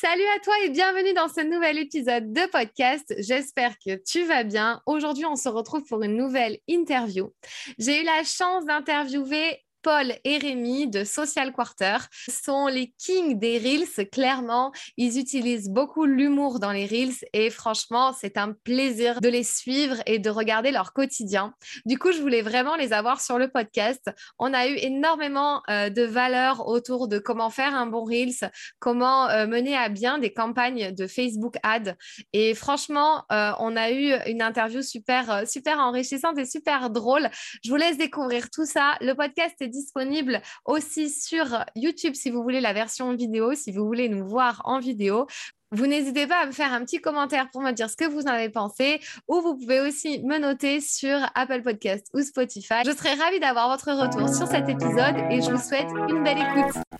Salut à toi et bienvenue dans ce nouvel épisode de podcast. J'espère que tu vas bien. Aujourd'hui, on se retrouve pour une nouvelle interview. J'ai eu la chance d'interviewer Paul et Rémi de Social Quarter sont les kings des Reels. Clairement, ils utilisent beaucoup l'humour dans les Reels et franchement, c'est un plaisir de les suivre et de regarder leur quotidien. Du coup, je voulais vraiment les avoir sur le podcast. On a eu énormément euh, de valeurs autour de comment faire un bon Reels, comment euh, mener à bien des campagnes de Facebook Ads. Et franchement, euh, on a eu une interview super, super enrichissante et super drôle. Je vous laisse découvrir tout ça. Le podcast est disponible aussi sur YouTube si vous voulez la version vidéo, si vous voulez nous voir en vidéo. Vous n'hésitez pas à me faire un petit commentaire pour me dire ce que vous en avez pensé ou vous pouvez aussi me noter sur Apple Podcast ou Spotify. Je serai ravie d'avoir votre retour sur cet épisode et je vous souhaite une belle écoute.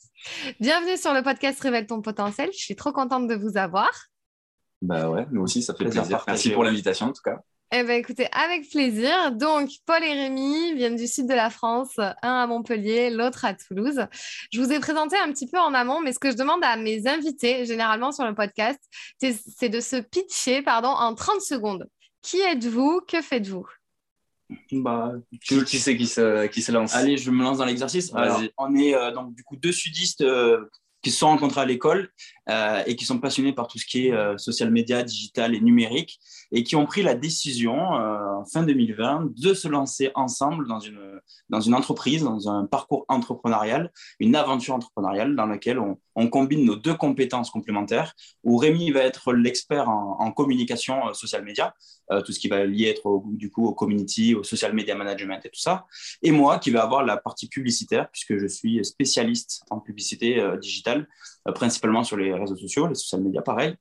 Bienvenue sur le podcast Révèle ton potentiel. Je suis trop contente de vous avoir. Bah ouais, nous aussi, ça fait plaisir. Merci pour l'invitation en tout cas. Eh bien, écoutez, avec plaisir. Donc, Paul et Rémi viennent du sud de la France, un à Montpellier, l'autre à Toulouse. Je vous ai présenté un petit peu en amont, mais ce que je demande à mes invités, généralement sur le podcast, c'est de se pitcher pardon, en 30 secondes. Qui êtes-vous? Que faites-vous? Bah, qui, qui c'est qui se, qui se lance. Allez, je me lance dans l'exercice. On est euh, donc du coup deux sudistes euh, qui se sont rencontrés à l'école euh, et qui sont passionnés par tout ce qui est social media, digital et numérique et qui ont pris la décision en fin 2020 de se lancer ensemble dans une, dans une entreprise, dans un parcours entrepreneurial, une aventure entrepreneuriale dans laquelle on, combine nos deux compétences complémentaires, où Rémi va être l'expert en, communication social media, euh, tout ce qui va lier être au, du coup au community, au social media management et tout ça, et moi qui vais avoir la partie publicitaire, puisque je suis spécialiste en publicité euh, digitale, euh, principalement sur les réseaux sociaux, les social media pareil,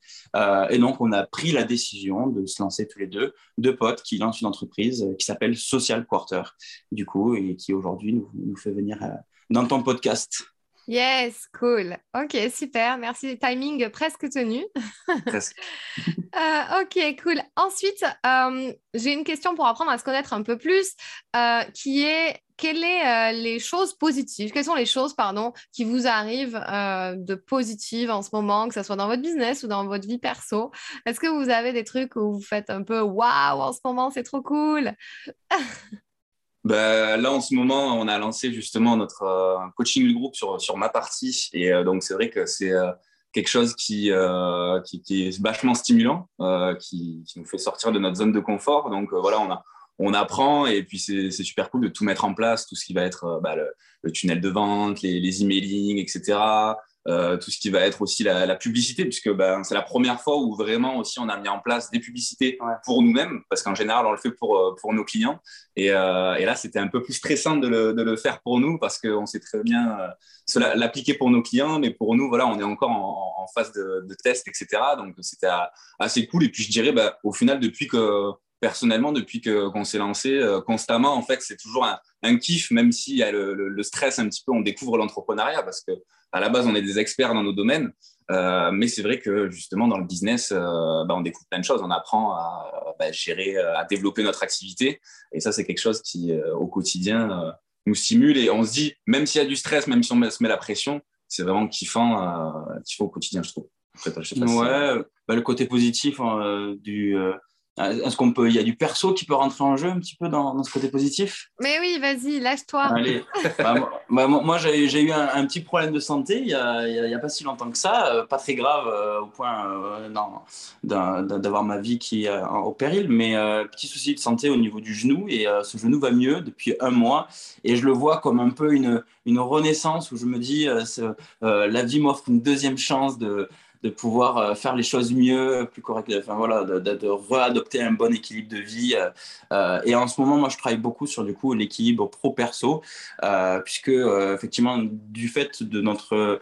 et donc on a pris la décision de se lancer tous les deux, deux potes qui lancent une entreprise qui s'appelle Social Quarter, du coup, et qui aujourd'hui nous, nous fait venir dans ton podcast. Yes, cool. Ok, super. Merci. Timing presque tenu. Presque. euh, ok, cool. Ensuite, euh, j'ai une question pour apprendre à se connaître un peu plus, euh, qui est quelles sont les choses positives? Quelles sont les choses, pardon, qui vous arrivent de positives en ce moment, que ce soit dans votre business ou dans votre vie perso? Est-ce que vous avez des trucs où vous faites un peu waouh en ce moment, c'est trop cool? bah, là, en ce moment, on a lancé justement notre euh, coaching groupe sur, sur ma partie. Et euh, donc, c'est vrai que c'est euh, quelque chose qui, qui, qui, est vachement stimulant, qui, qui, nous fait sortir de notre zone de confort. Donc, voilà, on, a, on apprend et puis c'est super cool de tout mettre en place, tout ce qui va être bah, le, le, tunnel de vente, les, les emailing, etc. Euh, tout ce qui va être aussi la, la publicité, puisque ben, c'est la première fois où vraiment aussi on a mis en place des publicités pour nous-mêmes, parce qu'en général on le fait pour, euh, pour nos clients. Et, euh, et là, c'était un peu plus stressant de le, de le faire pour nous, parce qu'on sait très bien euh, l'appliquer pour nos clients, mais pour nous, voilà, on est encore en, en phase de, de, test, etc. Donc c'était assez cool. Et puis je dirais, ben, au final, depuis que personnellement, depuis qu'on s'est lancé euh, constamment, en fait, c'est toujours un, un, kiff, même s'il y a le, le, le, stress un petit peu, on découvre l'entrepreneuriat parce que à la base, on est des experts dans nos domaines, euh, mais c'est vrai que justement dans le business, euh, bah, on découvre plein de choses, on apprend à bah, gérer, euh, à développer notre activité, et ça c'est quelque chose qui euh, au quotidien euh, nous stimule. Et on se dit, même s'il y a du stress, même si on se met la pression, c'est vraiment kiffant, kiffant au quotidien, je trouve. Ouais, bah, le côté positif du est-ce qu'on peut, il y a du perso qui peut rentrer en jeu un petit peu dans, ce côté positif? Mais oui, vas-y, lâche-toi. Allez. Bah, bah, moi, j'ai eu un, petit problème de santé il n'y a, a, pas si longtemps que ça, euh, pas très grave euh, au point d'avoir ma vie qui est au péril, mais petit souci de santé au niveau du genou et ce genou va mieux depuis un mois et je le vois comme un peu une, une renaissance où je me dis la vie m'offre une deuxième chance de de pouvoir euh, faire les choses mieux, plus correctement, enfin voilà, de, de, réadopter un bon équilibre de vie. Euh, euh, et en ce moment, moi, je travaille beaucoup sur du coup l'équilibre pro-perso, puisque effectivement, du fait de notre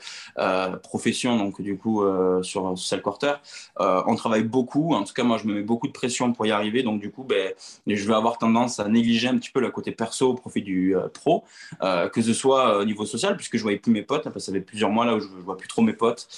profession, donc du coup sur Social Quarter, on travaille beaucoup. En tout cas, moi, je me mets beaucoup de pression pour y arriver. Donc du coup, ben, je vais avoir tendance à négliger un petit peu le côté perso au profit du pro, que ce soit au niveau social, puisque je voyais plus mes potes. ça fait plusieurs mois là où je, je vois plus trop mes potes.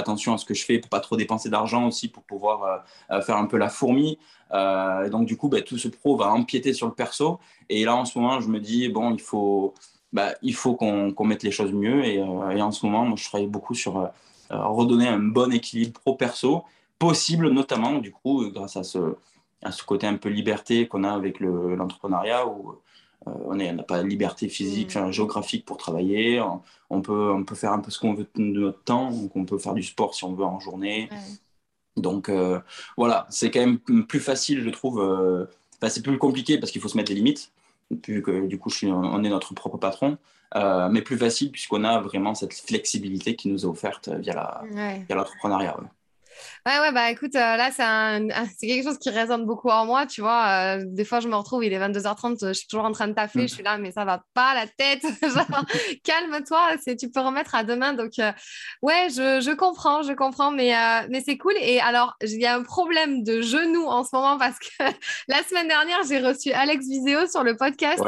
Attention à ce que je fais pour pas trop dépenser d'argent aussi, pour pouvoir euh, euh, faire un peu la fourmi. Euh, donc du coup, bah, tout ce pro va empiéter sur le perso. Et là, en ce moment, je me dis bon, il faut, bah, il faut qu'on mette les choses mieux. Et, en ce moment, moi, je travaille beaucoup sur redonner un bon équilibre pro-perso, possible notamment du coup grâce à ce, à ce côté un peu liberté qu'on a avec l'entrepreneuriat on n'a pas de liberté physique, mm. géographique pour travailler. On, peut, on peut faire un peu ce qu'on veut de notre temps. Donc, on peut faire du sport si on veut en journée. Donc, euh, voilà, c'est quand même plus facile, je trouve. Euh, c'est plus compliqué parce qu'il faut se mettre des limites. Vu que du coup, on est notre propre patron. mais plus facile puisqu'on a vraiment cette flexibilité qui nous est offerte via l'entrepreneuriat. Ouais, ouais, bah écoute, euh, là, c'est quelque chose qui résonne beaucoup en moi, tu vois. Euh, des fois, je me retrouve, il est 22h30, je suis toujours en train de taffer, je suis là, mais ça va pas la tête. calme-toi, tu peux remettre à demain. Donc, euh, ouais, je, je, comprends, je comprends, mais, mais c'est cool. Et alors, il y a un problème de genou en ce moment parce que la semaine dernière, j'ai reçu Alex Viseo sur le podcast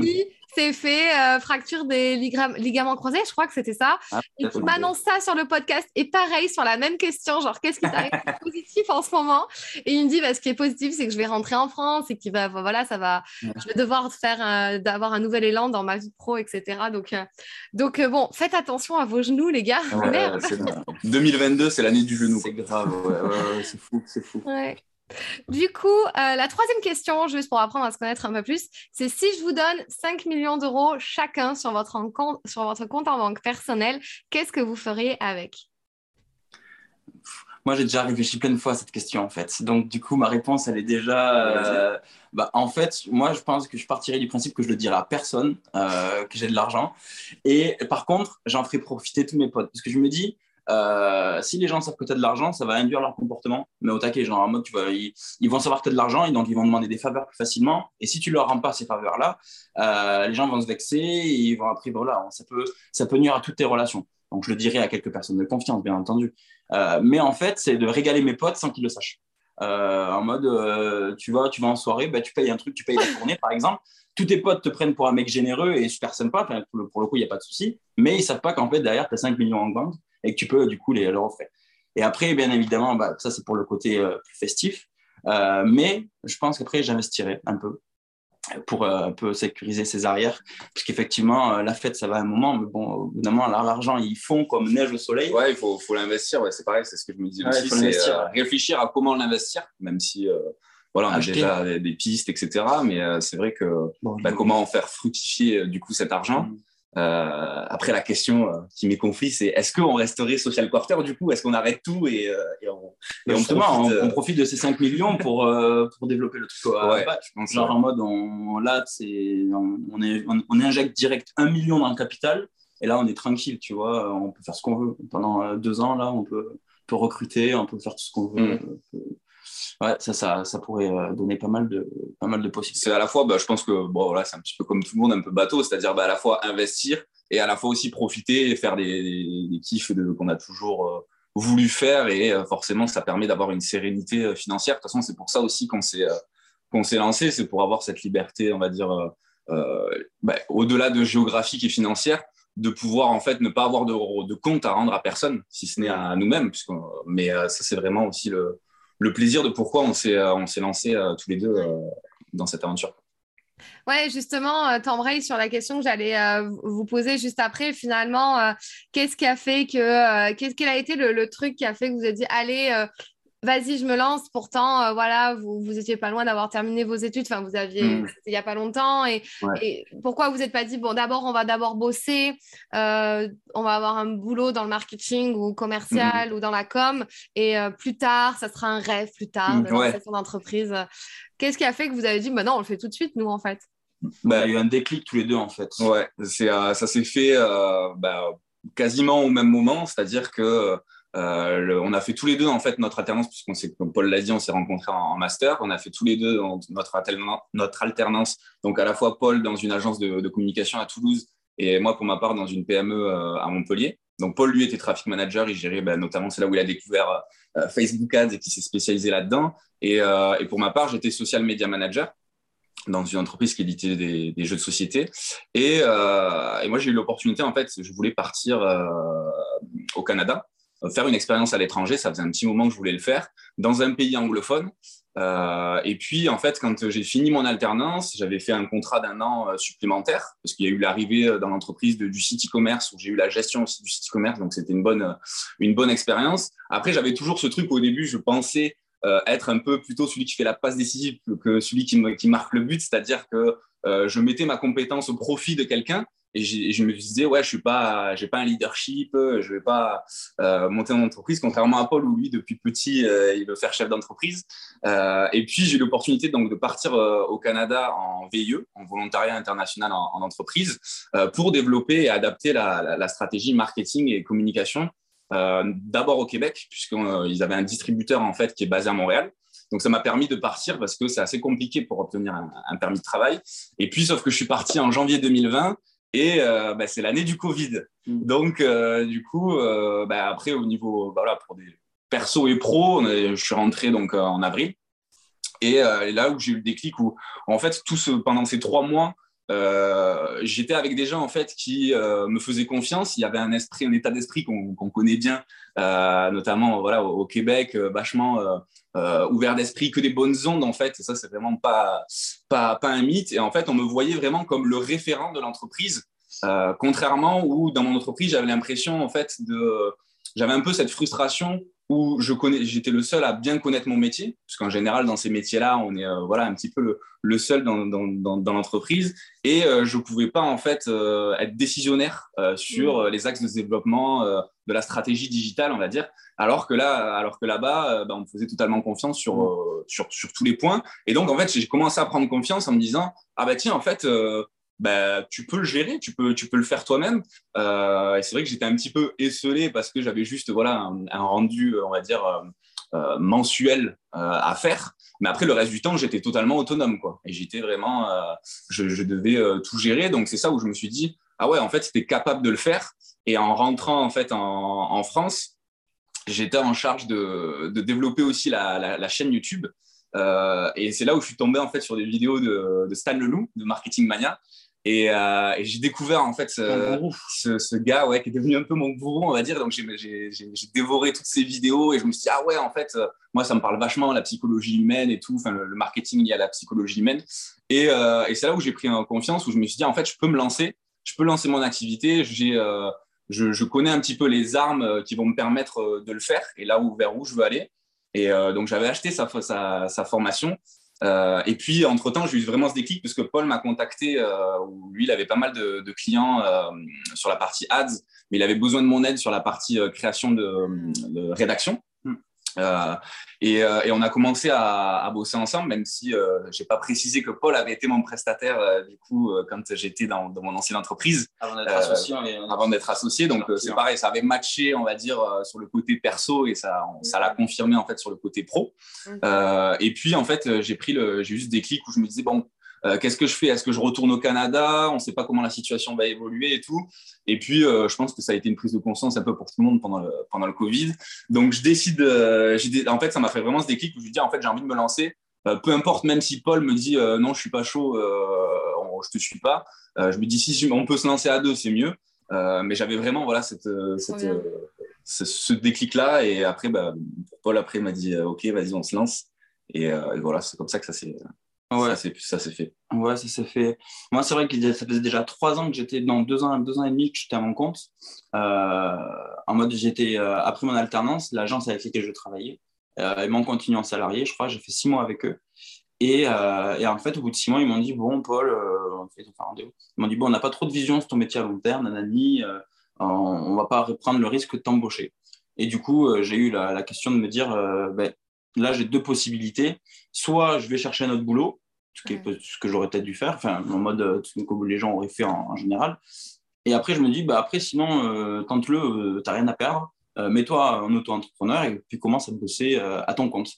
qui s'est fait euh, fracture des ligaments croisés, je crois que c'était ça. Ah, et qui m'annonce ça sur le podcast. Et pareil, sur la même question, genre, qu'est-ce qui t'arrive positif en ce moment? Et il me dit, bah, ce qui est positif, c'est que je vais rentrer en France et que va, voilà, ça va, je vais devoir faire, d'avoir un nouvel élan dans ma vie pro, etc. Donc, euh, donc euh, bon, faites attention à vos genoux, les gars. 2022, c'est l'année du genou. C'est grave, c'est fou, c'est fou. Du coup, euh, la troisième question, juste pour apprendre à se connaître un peu plus, c'est si je vous donne 5 millions d'euros chacun sur votre, compte, sur votre compte en banque personnel, qu'est-ce que vous feriez avec? Moi, j'ai déjà réfléchi plein de fois à cette question, en fait. Donc, du coup, ma réponse, elle est déjà. Euh, bah, en fait, moi, je pense que je partirais du principe que je le dirais à personne, euh, que j'ai de l'argent. Et par contre, j'en ferai profiter tous mes potes. Parce que je me dis, euh, si les gens savent que tu as de l'argent, ça va induire leur comportement. Mais au taquet, genre en mode, tu vois, ils, vont savoir que tu as de l'argent et donc ils vont demander des faveurs plus facilement. Et si tu leur rends pas ces faveurs-là, euh, les gens vont se vexer et ils vont après, voilà, ça peut, ça peut nuire à toutes tes relations. Donc je le dirai à quelques personnes de confiance, bien entendu. Euh, mais en fait, c'est de régaler mes potes sans qu'ils le sachent. en mode, tu vois, tu vas en soirée, bah, tu payes un truc, tu payes la tournée, par exemple tous tes potes te prennent pour un mec généreux et super sympa, pour le, coup, il n'y a pas de souci, mais ils savent pas qu'en fait, derrière, tu as 5 millions en banque et que tu peux du coup les, leur offrir. Et après, bien évidemment, bah, ça c'est pour le côté euh, plus festif. Euh, mais je pense qu'après, j'investirai un peu pour euh, un peu sécuriser ses arrières. Parce qu'effectivement, la fête, ça va un moment, mais bon, évidemment, l'argent, ils font comme neige au soleil. Ouais, il faut, faut l'investir, ouais, c'est pareil, c'est ce que je me disais aussi. C'est réfléchir à comment l'investir, même si voilà, on a déjà des, pistes, etc. Mais c'est vrai que bah, comment en faire fructifier du coup cet argent. Mm. Euh, après, la question euh, qui m'est confiée, c'est est-ce qu'on resterait social quarter du coup? Est-ce qu'on arrête tout et, euh, et, on, et on, profite, on, profite, de ces 5 millions pour, pour développer le truc ouais, Genre en mode, on, là, on, est, on, injecte direct 1 million dans le capital et là, on est tranquille, tu vois? On peut faire ce qu'on veut. Pendant deux ans, là, on peut, peut recruter, on peut faire tout ce qu'on veut. Mm ouais, ça, ça, ça, pourrait euh, donner pas mal de, pas mal de possibilités. C'est à la fois, bah, je pense que bon, voilà, c'est un petit peu comme tout le monde, un peu bateau, c'est-à-dire bah, à la fois investir et à la fois aussi profiter et faire des, kiffs qu'on a toujours euh, voulu faire. Et euh, forcément, ça permet d'avoir une sérénité financière. De toute façon, c'est pour ça aussi qu'on s'est qu'on s'est lancé, c'est pour avoir cette liberté, on va dire, bah, au-delà de géographique et financière, de pouvoir en fait ne pas avoir de, de compte à rendre à personne, si ce n'est à nous-mêmes. Mais ça, c'est vraiment aussi le, le plaisir de pourquoi on s'est euh, lancé euh, tous les deux euh, dans cette aventure. Ouais, justement, t'embrayes sur la question que j'allais vous poser juste après. Finalement, qu'est-ce qui a fait que, qu'est-ce quel a été le, truc qui a fait que vous avez dit, allez, vas-y, je me lance. Pourtant, euh, voilà, vous, vous étiez pas loin d'avoir terminé vos études. Enfin, vous aviez, Mm. c'était il y a pas longtemps. Et, et pourquoi vous n'êtes pas dit, bon, d'abord, on va d'abord bosser, euh, on va avoir un boulot dans le marketing ou commercial ou dans la com, et euh, plus tard, ça sera un rêve plus tard Mm, de ouais. lancer son entreprise. Qu'est-ce qui a fait que vous avez dit, bah non, on le fait tout de suite, nous, en fait? Bah, il y a eu un déclic tous les deux, en fait. Ouais, c'est, euh, ça s'est fait euh, bah, quasiment au même moment, c'est-à-dire que euh, on a fait tous les deux en fait notre alternance, puisqu'on s'est, comme Paul l'a dit, on s'est rencontrés en, master. On a fait tous les deux notre, alternance, donc à la fois Paul dans une agence de, communication à Toulouse et moi pour ma part dans une PME euh, à Montpellier. Donc Paul lui était traffic manager, il gérait bah, notamment c'est là où il a découvert euh, Facebook Ads et qui s'est spécialisé là-dedans. Et, pour ma part j'étais social media manager dans une entreprise qui éditait des, jeux de société. Et, moi, j'ai eu l'opportunité, en fait, je voulais partir au Canada, faire une expérience à l'étranger. Ça faisait un petit moment que je voulais le faire, dans un pays anglophone. Euh, et puis, en fait, quand j'ai fini mon alternance, j'avais fait un contrat d'un an euh, supplémentaire, parce qu'il y a eu l'arrivée euh, dans l'entreprise du site e-commerce, où j'ai eu la gestion aussi du site e-commerce, donc c'était une bonne, euh, une bonne expérience. Après, j'avais toujours ce truc, au début, je pensais euh, être un peu plutôt celui qui fait la passe décisive que, celui qui, marque le but, c'est-à-dire que euh, je mettais ma compétence au profit de quelqu'un et, je me disais ouais je suis pas j'ai pas un leadership je vais pas euh, monter mon entreprise contrairement à Paul où lui depuis petit euh, il veut faire chef d'entreprise Euh, et puis j'ai eu l'opportunité donc de partir au Canada en VIE en volontariat international en, en entreprise pour développer et adapter la, stratégie marketing et communication d'abord au Québec puisqu'ils avaient un distributeur en fait qui est basé à Montréal donc, ça m'a permis de partir parce que c'est assez compliqué pour obtenir un, permis de travail. Et puis, sauf que je suis parti en janvier 2020 et euh, bah, c'est l'année du Covid. Donc, euh, du coup, euh, bah, après, au niveau, bah, voilà, pour des perso et pro, on est, je suis rentré donc en avril. Et, et là où j'ai eu le déclic, où en fait, tout ce, pendant ces trois mois, euh, j'étais avec des gens en fait qui euh, me faisaient confiance. Il y avait un esprit, un état d'esprit qu'on qu connaît bien, euh, notamment voilà au, Québec, vachement ouvert d'esprit, que des bonnes ondes en fait. Et ça, c'est vraiment pas, pas pas un mythe. Et en fait, on me voyait vraiment comme le référent de l'entreprise, contrairement où dans mon entreprise, j'avais l'impression en fait de, j'avais un peu cette frustration où je connais, j'étais le seul à bien connaître mon métier, parce qu'en général dans ces métiers-là, on est euh, voilà un petit peu le, le seul dans, dans, dans, dans l'entreprise, et euh, je pouvais pas en fait euh, être décisionnaire sur mmh. les axes de développement de la stratégie digitale, on va dire, alors que là, alors que là-bas, bah, on me faisait totalement confiance sur, mmh. sur sur tous les points, et donc en fait j'ai commencé à prendre confiance en me disant ah bah tiens en fait bah, tu peux le gérer, tu peux, tu peux le faire toi-même. Euh, et c'est vrai que j'étais un petit peu esselé parce que j'avais juste voilà, un, rendu, on va dire, euh, euh, mensuel à faire. Mais après, le reste du temps, j'étais totalement autonome. Quoi. Et j'étais vraiment, je, devais tout gérer. Donc, c'est ça où je me suis dit, ah ouais, en fait, c'était capable de le faire. Et en rentrant en, fait, en, France, j'étais en charge de, de développer aussi la, la, la chaîne YouTube. et c'est là où je suis tombé en fait sur des vidéos de, de Stan Leloup, de Marketing Mania, et, euh, et j'ai découvert en fait ce, ce, ce, gars ouais, qui est devenu un peu mon gourou, on va dire. Donc j'ai dévoré toutes ces vidéos et je me suis dit, ah ouais, en fait, euh, moi ça me parle vachement la psychologie humaine et tout, enfin le, le marketing lié à la psychologie humaine. Et, euh, et c'est là où j'ai pris en confiance, où je me suis dit, en fait, je peux me lancer, je peux lancer mon activité, j'ai euh, je, je, connais un petit peu les armes qui vont me permettre de le faire et là où, vers où je veux aller. Et euh, donc j'avais acheté sa, sa, sa formation. Euh, et puis, entre-temps, j'ai eu vraiment ce déclic parce que Paul m'a contacté, euh, où lui, il avait pas mal de, clients euh, sur la partie ads, mais il avait besoin de mon aide sur la partie euh, création de rédaction. Euh, et, euh, et, on a commencé à, à, bosser ensemble, même si euh, j'ai pas précisé que Paul avait été mon prestataire euh, du coup euh, quand j'étais dans, dans, mon ancienne entreprise. Avant d'être associé. Avant d'être associé, donc c'est pareil, ça avait matché, on va dire, sur le côté perso et ça, on, ça l'a confirmé en fait sur le côté pro. Euh, et puis en fait, j'ai pris le, j'ai juste des clics où je me disais bon, euh, qu'est-ce que je fais? Est-ce que je retourne au Canada? On ne sait pas comment la situation va évoluer et tout. Et puis, euh, je pense que ça a été une prise de conscience un peu pour tout le monde pendant le, pendant le Covid. Donc, je décide. Euh, en fait, ça m'a fait vraiment ce déclic où je me dis en fait, j'ai envie de me lancer. Peu importe, même si Paul me dit non, je suis pas chaud, je te suis pas. je me dis si on peut se lancer à deux, c'est mieux. mais j'avais vraiment voilà cette, cette ce, ce déclic-là. Et après, bah, Paul après m'a dit ok, vas-y, on se lance. Et, et voilà, c'est comme ça que ça s'est Ouais. Ça s'est fait. Ouais, ça s'est fait. Moi, c'est vrai que ça faisait déjà trois ans que j'étais, dans deux ans, deux ans et demi que j'étais à mon compte. Euh, en mode, j'étais, euh, après mon alternance, l'agence avec laquelle je travaillais, ils m'ont continué en salarié, je crois. J'ai fait six mois avec eux. Et, en fait, au bout de six mois, ils m'ont dit Bon, Paul, on fait, Ils m'ont dit Bon, on n'a pas trop de vision sur ton métier à long terme, nanani, on ne va pas reprendre le risque de t'embaucher. Et du coup, j'ai eu la, question de me dire ben, Là, j'ai deux possibilités. Soit je vais chercher un autre boulot, ce, que j'aurais peut-être dû faire, enfin, en mode comme les gens auraient fait en général. Et après, je me dis, bah, après, sinon, euh, tente-le, euh, tu n'as rien à perdre. Euh, mets-toi en auto-entrepreneur et puis commence à bosser à ton compte.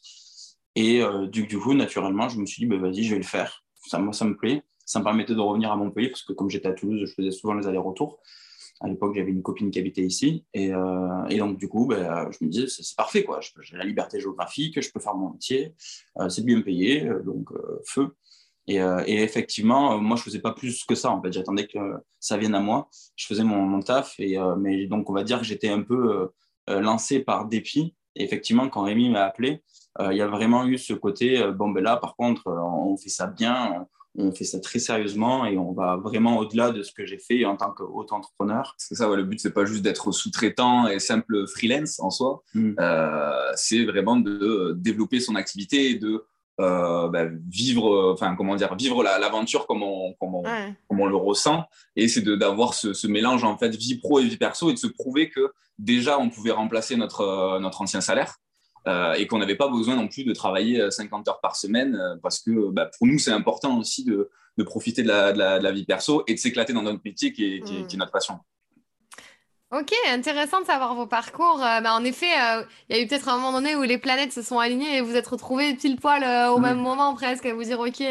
Et du, coup, naturellement, je me suis dit, bah, vas-y, je vais le faire. Ça, moi, ça me plaît. Ça me permettait de revenir à Montpellier parce que comme j'étais à Toulouse, je faisais souvent les allers-retours. À l'époque, j'avais une copine qui habitait ici. Et, et donc, du coup, bah, je me disais, c'est parfait. J'ai la liberté géographique, je peux faire mon métier. c'est bien payé, donc feu. Euh, et, effectivement, euh, moi, je faisais pas plus que ça. En fait, j'attendais que ça vienne à moi. Je faisais mon, taf. Et, euh, mais donc, on va dire que j'étais un peu lancé par dépit. Et effectivement, quand Rémi m'a appelé, il y a vraiment eu ce côté bon, ben là, par contre, on fait ça bien, on fait ça très sérieusement et on va vraiment au-delà de ce que j'ai fait en tant qu'auto-entrepreneur. C'est ça, le but, c'est pas juste d'être sous-traitant et simple freelance en soi. Hmm. c'est vraiment de développer son activité et de euh, bah, vivre, enfin comment dire, vivre l'aventure comme on, comme, on, on, le ressent. Et c'est d'avoir ce, ce, mélange en fait vie pro et vie perso et de se prouver que déjà on pouvait remplacer notre, euh, notre ancien salaire. Euh, et qu'on n'avait pas besoin non plus de travailler 50 heures par semaine parce que bah, pour nous c'est important aussi de, de profiter de la, de, la, vie perso et de s'éclater dans notre métier qui est, qui est, qui est notre passion. Ok, intéressant de savoir vos parcours. Euh, bah, en effet, euh, il y a eu peut-être un moment donné où les planètes se sont alignées et vous êtes retrouvés pile poil euh, au même moment presque à vous dire ok,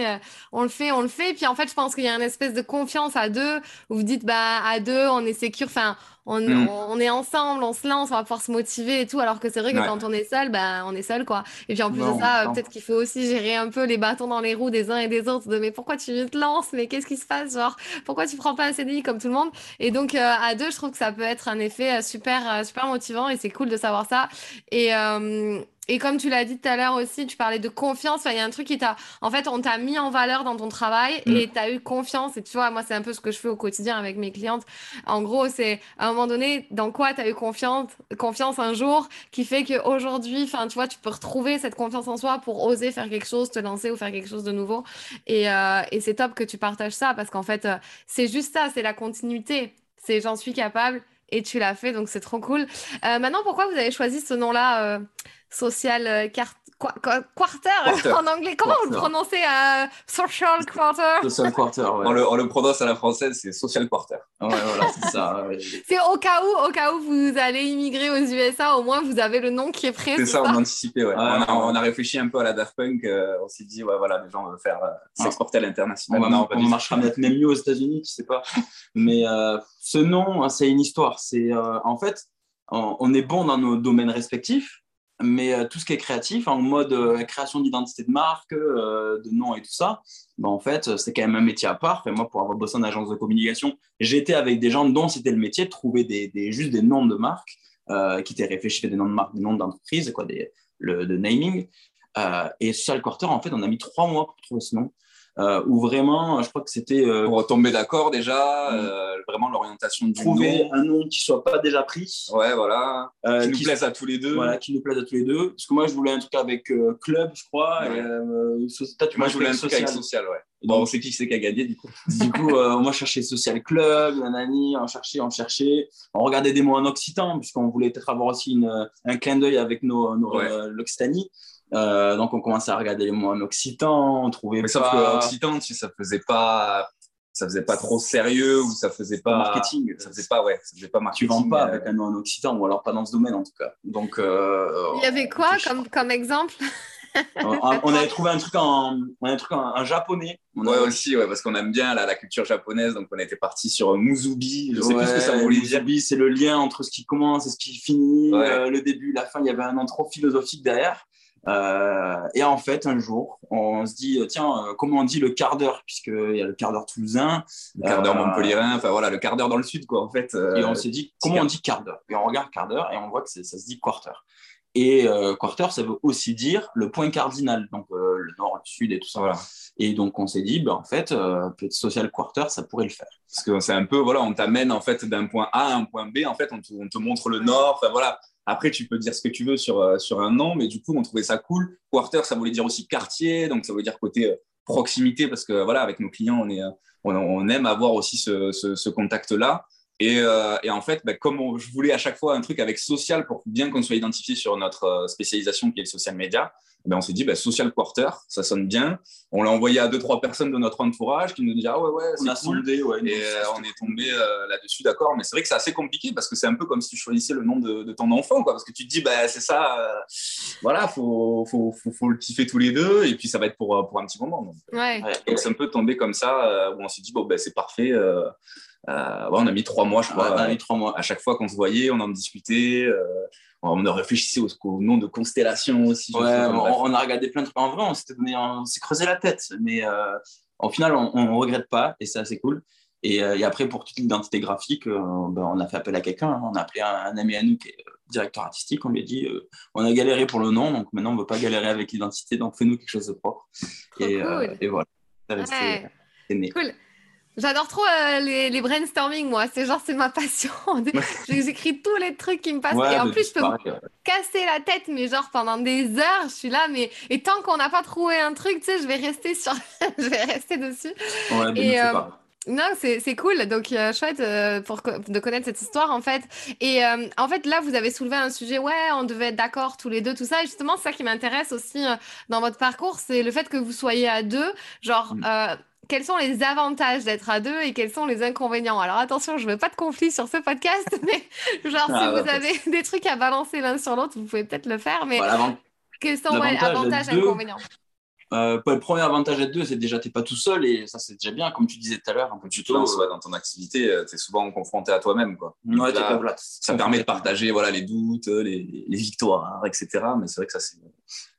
on le fait, on le fait. Puis en fait, je pense qu'il y a une espèce de confiance à deux où vous dites bah à deux, on est sécure. Enfin, Mm. on, est ensemble, on se lance, on va pouvoir se motiver et tout. Alors que c'est vrai que quand on est seul, bah, on est seul, quoi. Et puis en plus de ça, peut-être qu'il faut aussi gérer un peu les bâtons dans les roues des uns et des autres. De mais pourquoi tu te lances? Mais qu'est-ce qui se passe? Genre, pourquoi tu prends pas un CDI comme tout le monde? Et donc, euh, à deux, je trouve que ça peut être un effet euh, super, euh, super motivant et c'est cool de savoir ça. Et, et comme tu l'as dit tout à l'heure aussi, tu parlais de confiance. Il y a un truc qui t'a. En fait, on t'a mis en valeur dans ton travail mm. et tu as eu confiance. Et tu vois, moi, c'est un peu ce que je fais au quotidien avec mes clientes. En gros, c'est à un moment donné, dans quoi tu as eu confiance, confiance un jour qui fait qu'aujourd'hui, enfin, tu vois, tu peux retrouver cette confiance en soi pour oser faire quelque chose, te lancer ou faire quelque chose de nouveau. Et, euh, et c'est top que tu partages ça parce qu'en fait, euh, c'est juste ça, c'est la continuité. C'est j'en suis capable et tu l'as fait, donc c'est trop cool. Euh, maintenant, pourquoi vous avez choisi ce nom-là social euh, quarter, en anglais. Comment vous le prononcez euh, Social quarter? Social quarter, on, le, prononce à la française, c'est social quarter. Ouais, voilà, c'est ça. c'est au cas où, au cas où vous allez immigrer aux USA, au moins vous avez le nom qui est prêt. C'est ça, on a anticipé, ouais. on, a, réfléchi un peu à la Daft Punk, euh, on s'est dit, ouais, voilà, les gens veulent faire s'exporter à l'international. On, on marchera peut-être même mieux aux États-Unis, tu sais pas. Mais ce nom, c'est une histoire. C'est en fait, on est bon dans nos domaines respectifs mais euh, tout ce qui est créatif, en mode euh, création d'identité de marque, euh, de nom et tout ça, ben, en fait, c'est quand même un métier à part. moi, pour avoir bossé en agence de communication, j'étais avec des gens dont c'était le métier de trouver des, juste des noms de marques qui étaient réfléchis, des noms de marques, des noms d'entreprise, quoi, le, de naming. et Social Quarter, en fait, on a mis trois mois pour trouver ce nom euh, où vraiment, je crois que c'était euh, pour tomber d'accord déjà, mm. euh, vraiment l'orientation du trouver un nom qui soit pas déjà pris. Ouais, voilà. Euh, qui nous plaise à tous les deux. Voilà, qui nous plaise à tous les deux. Parce que moi, je voulais un truc avec euh, club, je crois. Ouais. Et, tu moi, je voulais un truc avec social, ouais. Bon, on sait qui c'est qui a gagné du coup? Du coup, moi, je cherchais Social Club, nanani, on cherchait, on cherchait. On regardait des mots en occitan, puisqu'on voulait peut-être avoir aussi une, un clin d'œil avec nos, nos l'Occitanie. Euh, donc on commençait à regarder les mots en occitan, on trouvait Mais sauf que occitan, ça faisait pas ça faisait pas trop sérieux ou ça faisait pas marketing ça faisait pas ouais ça faisait pas marketing tu vends pas euh. avec un nom en occitan ou alors pas dans ce domaine en tout cas donc euh, il y avait quoi comme, comme exemple? On avait trouvé un truc en, un truc en, japonais. On ouais, aussi, ouais, parce qu'on aime bien la, la, culture japonaise. Donc, on était parti sur Muzubi. Je sais plus ce que ça voulait dire. Muzubi, c'est le lien entre ce qui commence et ce qui finit, le début, la fin. Il y avait un nom trop philosophique derrière. Euh, et en fait, un jour, on se dit, tiens, euh, comment on dit le quart d'heure, puisqu'il y a le quart d'heure toulousain. Le quart d'heure euh, montpellierin, enfin voilà, le quart d'heure dans le sud, quoi, en fait. et on s'est dit, comment on dit quart d'heure? Et on regarde quart d'heure et on voit que ça se dit quarter. Et quarter, ça veut aussi dire le point cardinal, donc le nord, le sud et tout ça. Voilà. Et donc, on s'est dit, ben, en fait, peut-être social quarter, ça pourrait le faire. Parce que c'est un peu, voilà, on t'amène en fait d'un point A à un point B, en fait, on te, on te montre le nord, enfin voilà, Après, tu peux dire ce que tu veux sur, sur un nom, mais du coup, on trouvait ça cool. Quarter, ça voulait dire aussi quartier, donc ça veut dire côté proximité, parce que voilà, avec nos clients, on, est, on, aime avoir aussi ce, contact-là. Et, et, en fait, bah, comme je voulais à chaque fois un truc avec social pour bien qu'on soit identifié sur notre spécialisation qui est le social media, ben on s'est dit, ben, Social Quarter, ça sonne bien. On l'a envoyé à deux, trois personnes de notre entourage qui nous disaient, ah ouais, ouais, on a soldé, ouais. Et euh, on est tombé euh, là-dessus, d'accord. Mais c'est vrai que c'est assez compliqué parce que c'est un peu comme si tu choisissais le nom de, ton enfant, quoi. Parce que tu te dis, ben, c'est ça, euh, voilà, faut, faut, faut, faut, le kiffer tous les deux et puis ça va être pour, pour un petit moment. Donc, ouais. donc c'est un peu tombé comme ça où on s'est dit, bon, ben, c'est parfait. on a mis trois mois, je crois. on a mis trois mois. À chaque fois qu'on se voyait, on en discutait on a réfléchi au, au, nom de constellation aussi. Ouais, on, a regardé plein de trucs. En vrai, on s'est donné, on s'est creusé la tête, mais euh, au final, on, ne regrette pas et c'est assez cool. Euh, et, après, pour toute l'identité graphique, euh, ben, on a fait appel à quelqu'un. Hein. On a appelé un, ami à nous qui est directeur artistique. On lui a dit, on a galéré pour le nom, donc maintenant on ne veut pas galérer avec l'identité, donc fais-nous quelque chose de propre. Et, et, voilà. C'est né. Cool. J'adore trop euh, les, les, brainstorming, moi. C'est genre, c'est ma passion. J'écris tous les trucs qui me passent. et en plus, je peux me casser la tête, mais genre pendant des heures, je suis là. Mais et tant qu'on n'a pas trouvé un truc, tu sais, je vais rester sur, je vais rester dessus. Ouais, et euh, non, c'est cool. Donc, euh, chouette pour de connaître cette histoire, en fait. Et en fait, là, vous avez soulevé un sujet. Ouais, on devait être d'accord tous les deux, tout ça. Et justement, ça qui m'intéresse aussi dans votre parcours, c'est le fait que vous soyez à deux. Genre, mm quels sont les avantages d'être à deux et quels sont les inconvénients? Alors attention, je veux pas de conflit sur ce podcast, mais genre si ah, vous avez des trucs à balancer l'un sur l'autre, vous pouvez peut-être le faire, mais quels sont les avantages et inconvénients? euh, le premier avantage d'être deux, c'est déjà tu n'es pas tout seul et ça c'est déjà bien, comme tu disais tout à l'heure. Un peu tu te lances dans ton activité, euh, tu es souvent confronté à toi-même. Quoi. Ouais, là, ça permet de partager voilà, les doutes, les, les victoires, etc. Mais c'est vrai que ça c'est.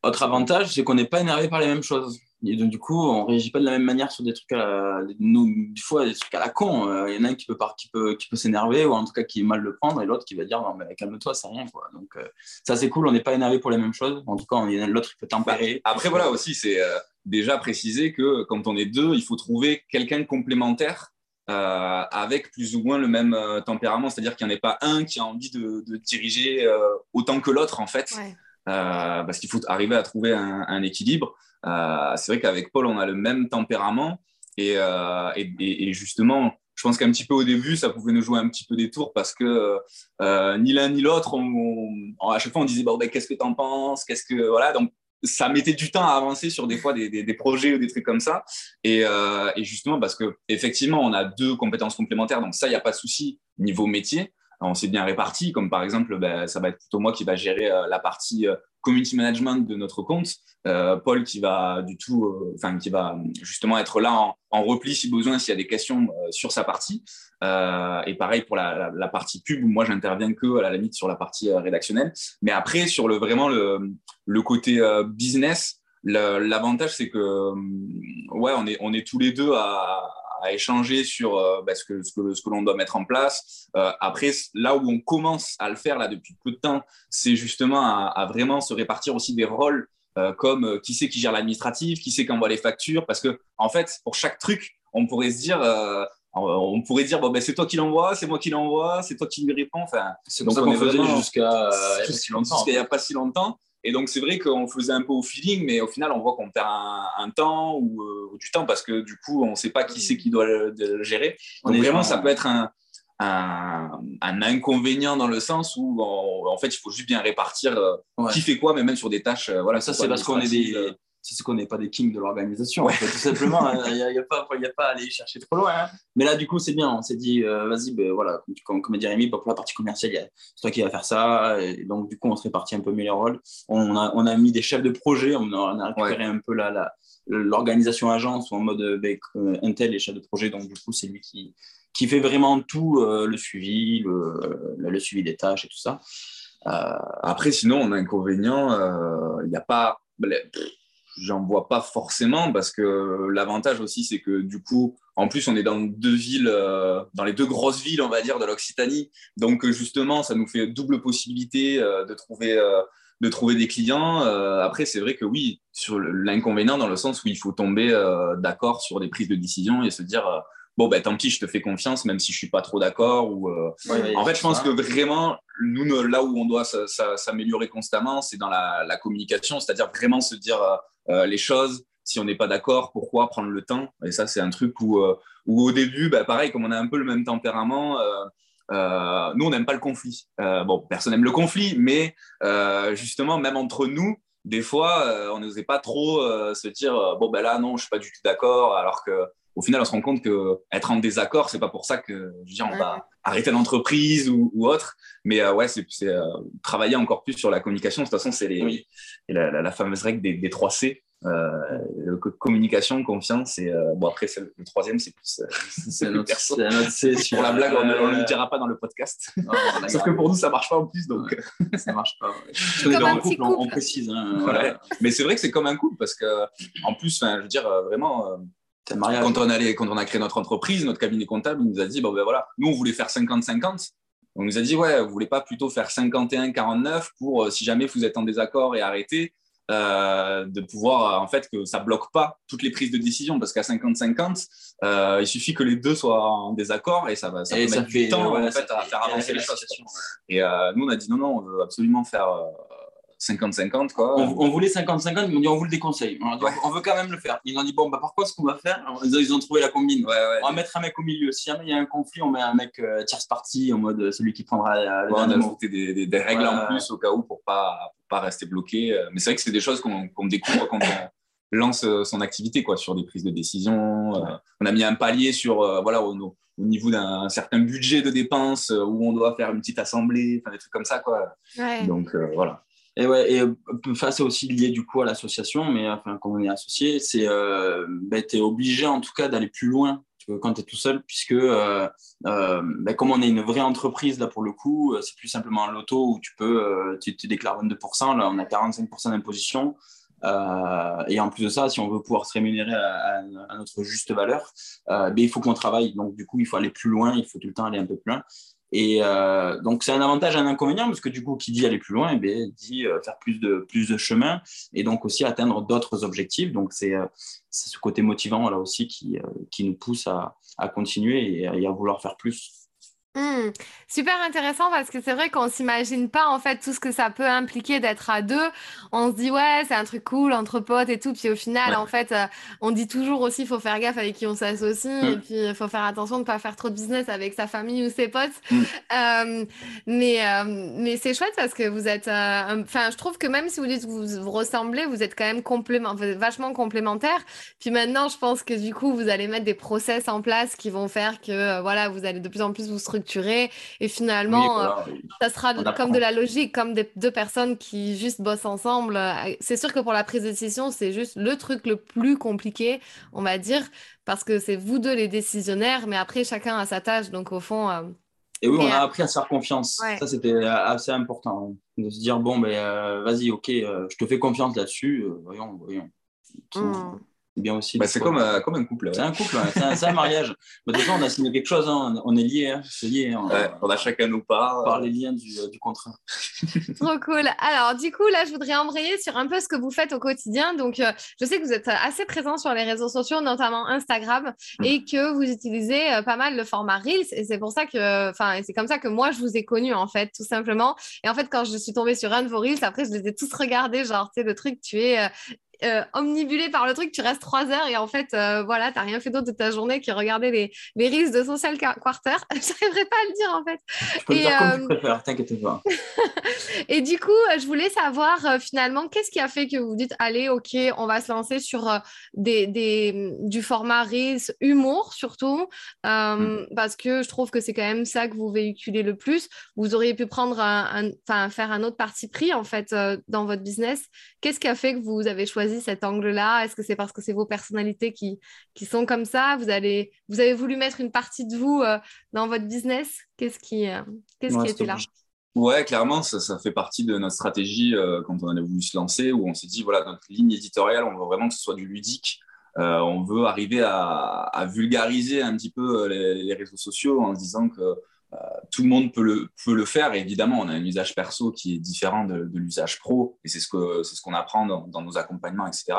Autre avantage, c'est qu'on n'est pas énervé par les mêmes choses. Et donc, du coup, on réagit pas de la même manière sur des trucs, à nous, des fois, des trucs à la con. Euh, il y en a un qui peut, qui peut, qui peut s'énerver ou en tout cas qui est mal le prendre et l'autre qui va dire non, mais calme-toi, c'est rien. Quoi. Donc, euh, ça, c'est cool. On n'est pas énervé pour les mêmes choses. En tout cas, l'autre, il peut tempérer. Bah, après, voilà aussi, c'est euh, déjà préciser que quand on est deux, il faut trouver quelqu'un de complémentaire. avec plus ou moins le même tempérament, c'est-à-dire qu'il n'y en ait pas un qui a envie de, diriger autant que l'autre en fait, parce qu'il faut arriver à trouver un équilibre. Euh, c'est vrai qu'avec Paul, on a le même tempérament. Euh, et, justement, je pense qu'un petit peu au début, ça pouvait nous jouer un petit peu des tours parce que euh, ni l'un ni l'autre, à chaque fois, on disait bon, ben, qu'est-ce que tu en penses? Qu'est-ce que voilà Donc ça mettait du temps à avancer sur des fois des, projets ou des trucs comme ça. Et, justement parce que effectivement, on a deux compétences complémentaires, donc ça, il n'y a pas de souci niveau métier. On s'est bien réparti, comme par exemple, ben, ça va être plutôt moi qui va gérer la partie community management de notre compte. Euh, Paul qui va du tout, euh, enfin qui va justement être là en, repli si besoin, s'il y a des questions euh, sur sa partie. et pareil pour la, partie pub, moi j'interviens que à la limite sur la partie rédactionnelle. Mais après sur le vraiment le, le côté business, l'avantage c'est que ouais on est on est tous les deux à à échanger sur euh, bah, ce que, ce que, ce que l'on doit mettre en place. Euh, après, là où on commence à le faire là depuis peu de temps, c'est justement à, vraiment se répartir aussi des rôles euh, comme qui c'est qui gère l'administratif, qui c'est qui envoie les factures, parce que en fait, pour chaque truc, on pourrait se dire, on pourrait dire bon ben c'est toi qui l'envoie, c'est moi qui l'envoie, c'est toi qui lui réponds. Enfin, c'est donc on, faisait jusqu'à il n'y a pas si longtemps. Et donc, c'est vrai qu'on faisait un peu au feeling, mais au final, on voit qu'on perd un, temps ou, du temps parce que du coup, on ne sait pas qui c'est qui doit le, gérer. Donc, vraiment, ça peut être un, un, inconvénient dans le sens où en, fait il faut juste bien répartir qui fait quoi mais même sur des tâches voilà ça c'est parce qu'on est des c'est qu'on n'est pas des kings de l'organisation. tout simplement, il n'y a, a, pas, a pas à aller chercher trop loin. Hein. Mais là, du coup, c'est bien. On s'est dit, euh, vas-y, ben, voilà, comme, comme a dit Rémi, pour la partie commerciale, c'est toi qui vas faire ça. Et donc, du coup, on se répartit un peu mieux les rôles. On a, on a mis des chefs de projet, on a, récupéré un peu la, l'organisation agence en mode ben, Intel et chef de projet. Donc, du coup, c'est lui qui, qui fait vraiment tout euh, le suivi, le, le, suivi des tâches et tout ça. Euh, après, sinon, on a un inconvénient. Il n'y a pas j'en vois pas forcément parce que l'avantage aussi, c'est que du coup, en plus, on est dans deux villes, euh, dans les deux grosses villes, on va dire, de l'Occitanie. Donc, justement, ça nous fait double possibilité euh, de, trouver, euh, de trouver des clients. après, c'est vrai que oui, sur l'inconvénient, dans le sens où il faut tomber d'accord sur des prises de décision et se dire bon, ben tant pis, je te fais confiance, même si je suis pas trop d'accord. Ou, en fait, je pense que vraiment, nous, là où on doit s'améliorer constamment, c'est dans la, communication, c'est-à-dire vraiment se dire les choses. Si on n'est pas d'accord, pourquoi prendre le temps? Et ça, c'est un truc où, où au début, bah, pareil, comme on a un peu le même tempérament, euh, nous, on n'aime pas le conflit. Euh, bon, personne n'aime le conflit, mais euh, justement, même entre nous, des fois, on n'osait pas trop se dire bon ben là, non, je suis pas du tout d'accord, alors que au final, on se rend compte que être en désaccord, c'est pas pour ça que je on va arrêter l'entreprise ou, autre. Mais ouais, c'est travailler encore plus sur la communication. De toute façon, c'est la, fameuse règle des, des 3 C. Euh, communication, confiance, et euh, bon, après, le troisième, c'est plus. Euh, c'est. Pour la blague, on ne le dira pas dans le podcast. Sauf que pour nous, ça marche pas en plus, donc. ça marche pas. Comme couple, On, précise. Hein, Mais c'est vrai que c'est comme un couple, parce que, en plus, je veux dire, vraiment. Quand on, allait, quand on a créé notre entreprise, notre cabinet comptable, il nous a dit bon, ben voilà, nous, on voulait faire 50-50. On nous a dit, ouais, vous voulez pas plutôt faire 51-49 pour, si jamais vous êtes en désaccord et arrêter, euh, de pouvoir en fait que ça bloque pas toutes les prises de décision. Parce qu'à 50-50 euh, il suffit que les deux soient en désaccord et ça va ça, mettre du temps en fait, à faire avancer les choses et euh, nous on a dit non non on veut absolument faire 50-50 quoi. On, voulait 50-50, ils m'ont dit on vous le déconseille. On, veut quand même le faire. Ils ont dit bon bah par contre ce qu'on va faire, ils ont trouvé la combine. on va mettre un mec au milieu. Si jamais il y a un conflit, on met un mec euh, tierce partie en mode euh, celui qui prendra. Euh, on a ajouté des, des, règles en plus au cas où pour pas pour pas rester bloqué. Mais c'est vrai que c'est des choses qu'on découvre quand on lance son activité quoi sur des prises de décision. on a mis un palier sur voilà au, au niveau d'un certain budget de dépenses où on doit faire une petite assemblée, des trucs comme ça quoi. Donc voilà. Et ouais, et euh, ça c'est aussi lié du coup à l'association, mais enfin quand on est associé, c'est euh, ben, tu es obligé en tout cas d'aller plus loin quand tu es tout seul, puisque euh, euh, ben, comme on est une vraie entreprise là pour le coup, c'est plus simplement un loto où tu peux, tu, tu déclares 22%, là on a 45% d'imposition. et en plus de ça, si on veut pouvoir se rémunérer à notre juste valeur, ben, il faut qu'on travaille. Donc, du coup, il faut aller plus loin, il faut tout le temps aller un peu plus loin. Et euh, donc, c'est un avantage et un inconvénient, parce que du coup, qui dit aller plus loin, eh dit euh, faire plus de, plus de chemin et donc aussi atteindre d'autres objectifs. Donc, c'est euh, ce côté motivant là aussi qui, qui nous pousse à, à continuer et à vouloir faire plus. Mmh. super intéressant parce que c'est vrai qu'on s'imagine pas en fait tout ce que ça peut impliquer d'être à deux. On se dit ouais c'est un truc cool entre potes et tout, puis au final en fait euh, on dit toujours aussi faut faire gaffe avec qui on s'associe mmh. et puis il faut faire attention de ne pas faire trop de business avec sa famille ou ses potes. Mmh. Euh, mais euh, mais c'est chouette parce que vous êtes, enfin je trouve que même si vous dites que vous, vous ressemblez, vous êtes quand même complément, vachement complémentaires. Puis maintenant je pense que du coup vous allez mettre des process en place qui vont faire que voilà vous allez de plus en plus vous structurer et finalement, euh, ça sera comme de la logique, comme des, deux personnes qui juste bossent ensemble. C'est sûr que pour la prise de décision, c'est juste le truc le plus compliqué, on va dire, parce que c'est vous deux les décisionnaires, mais après, chacun a sa tâche. Donc, au fond. Euh, et oui, on a appris à se faire confiance. Ça, c'était assez important. De se dire, bon, ben, vas-y, ok, je te fais confiance là-dessus. voyons, voyons. Mmh bien aussi. Bah, c'est comme, euh, comme un couple. C'est un couple, c'est un, mariage. De toute façon, on a signé quelque chose, hein. on est liés. Hein. lié, hein. on a chacun nos parts. Par les liens du, euh, du contrat. Trop cool. Alors, du coup, là, je voudrais embrayer sur un peu ce que vous faites au quotidien. Donc, euh, je sais que vous êtes assez présent sur les réseaux sociaux, notamment Instagram, mm. et que vous utilisez pas mal le format Reels. Et c'est pour ça que, enfin, c'est comme ça que moi, je vous ai connu, en fait, tout simplement. Et en fait, quand je suis tombée sur un de vos Reels, après, je les ai tous regardés, genre, tu sais, le truc, tu es euh, omnibulé par le truc, tu restes trois heures et en fait, euh, voilà, tu n'as rien fait d'autre de ta journée que regarder les, les risques de Social Quarter. Je n'arriverai pas à le dire en fait. Je peux et, le dire comme tu euh, préfères, t'inquiète pas. et du coup, je voulais savoir finalement, qu'est-ce qui a fait que vous dites, allez, ok, on va se lancer sur des, des, du format Reels humour surtout, mm. parce que je trouve que c'est quand même ça que vous véhiculez le plus. Vous auriez pu prendre un faire un autre parti pris en fait dans votre business. Qu'est-ce qui a fait que vous avez choisi cet angle-là? Est-ce que c'est parce que c'est vos personnalités qui, qui sont comme ça? Vous, allez, vous avez voulu mettre une partie de vous euh, dans votre business? Qu'est-ce qui, euh, qu'est-ce qui était là? Ouais, clairement, ça, ça, fait partie de notre stratégie euh, quand on a voulu se lancer, où on s'est dit, voilà, notre ligne éditoriale, on veut vraiment que ce soit du ludique. on veut arriver à, vulgariser un petit peu les, réseaux sociaux en disant que tout le monde peut le, peut le faire. évidemment, on a un usage perso qui est différent de, l'usage pro, et c'est ce qu'on ce qu'on apprend dans, nos accompagnements, etc.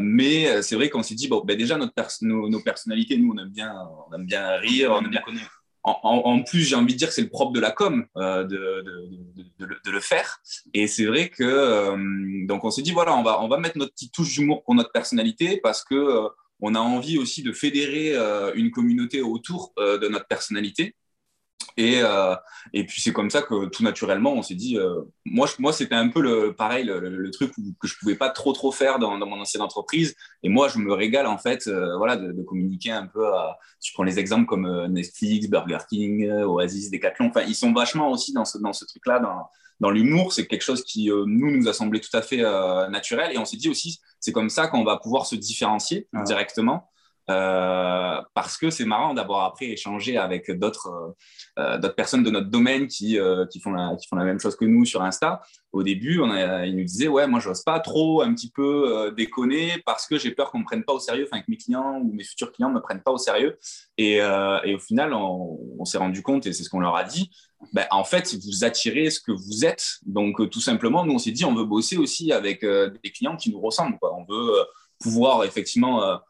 mais c'est vrai qu'on s'est dit, bon, ben déjà, notre nos, personnalités, nous, on aime bien, on aime bien rire, on aime bien connaître en, plus, j'ai envie de dire que c'est le propre de la com euh, de, de, le faire. Et c'est vrai que euh, donc on s'est dit voilà, on va on va mettre notre petite touche d'humour pour notre personnalité parce que euh, on a envie aussi de fédérer une communauté autour de notre personnalité. Et, euh, et puis c'est comme ça que tout naturellement, on s'est dit, euh, moi, moi c'était un peu le, pareil, le, truc que je pouvais pas trop trop faire dans, dans, mon ancienne entreprise. Et moi, je me régale en fait, euh, voilà, de, communiquer un peu. À, je prends les exemples comme Netflix, Burger King, Oasis, Decathlon. Enfin, ils sont vachement aussi dans ce, dans ce truc-là, dans, dans l'humour. C'est quelque chose qui nous nous a semblé tout à fait naturel. Et on s'est dit aussi, c'est comme ça qu'on va pouvoir se différencier directement. Euh, parce que c'est marrant d'avoir après échangé avec d'autres euh, euh, d'autres personnes de notre domaine qui, font la, même chose que nous sur Insta. Au début, ils nous disaient Ouais, moi, j'ose pas trop un petit peu déconner parce que j'ai peur qu'on me prenne pas au sérieux, enfin, que mes clients ou mes futurs clients me prennent pas au sérieux. Et, au final, on, s'est rendu compte, et c'est ce qu'on leur a dit ben, en fait, vous attirez ce que vous êtes. Donc, tout simplement, nous, on s'est dit On veut bosser aussi avec des clients qui nous ressemblent. On veut pouvoir effectivement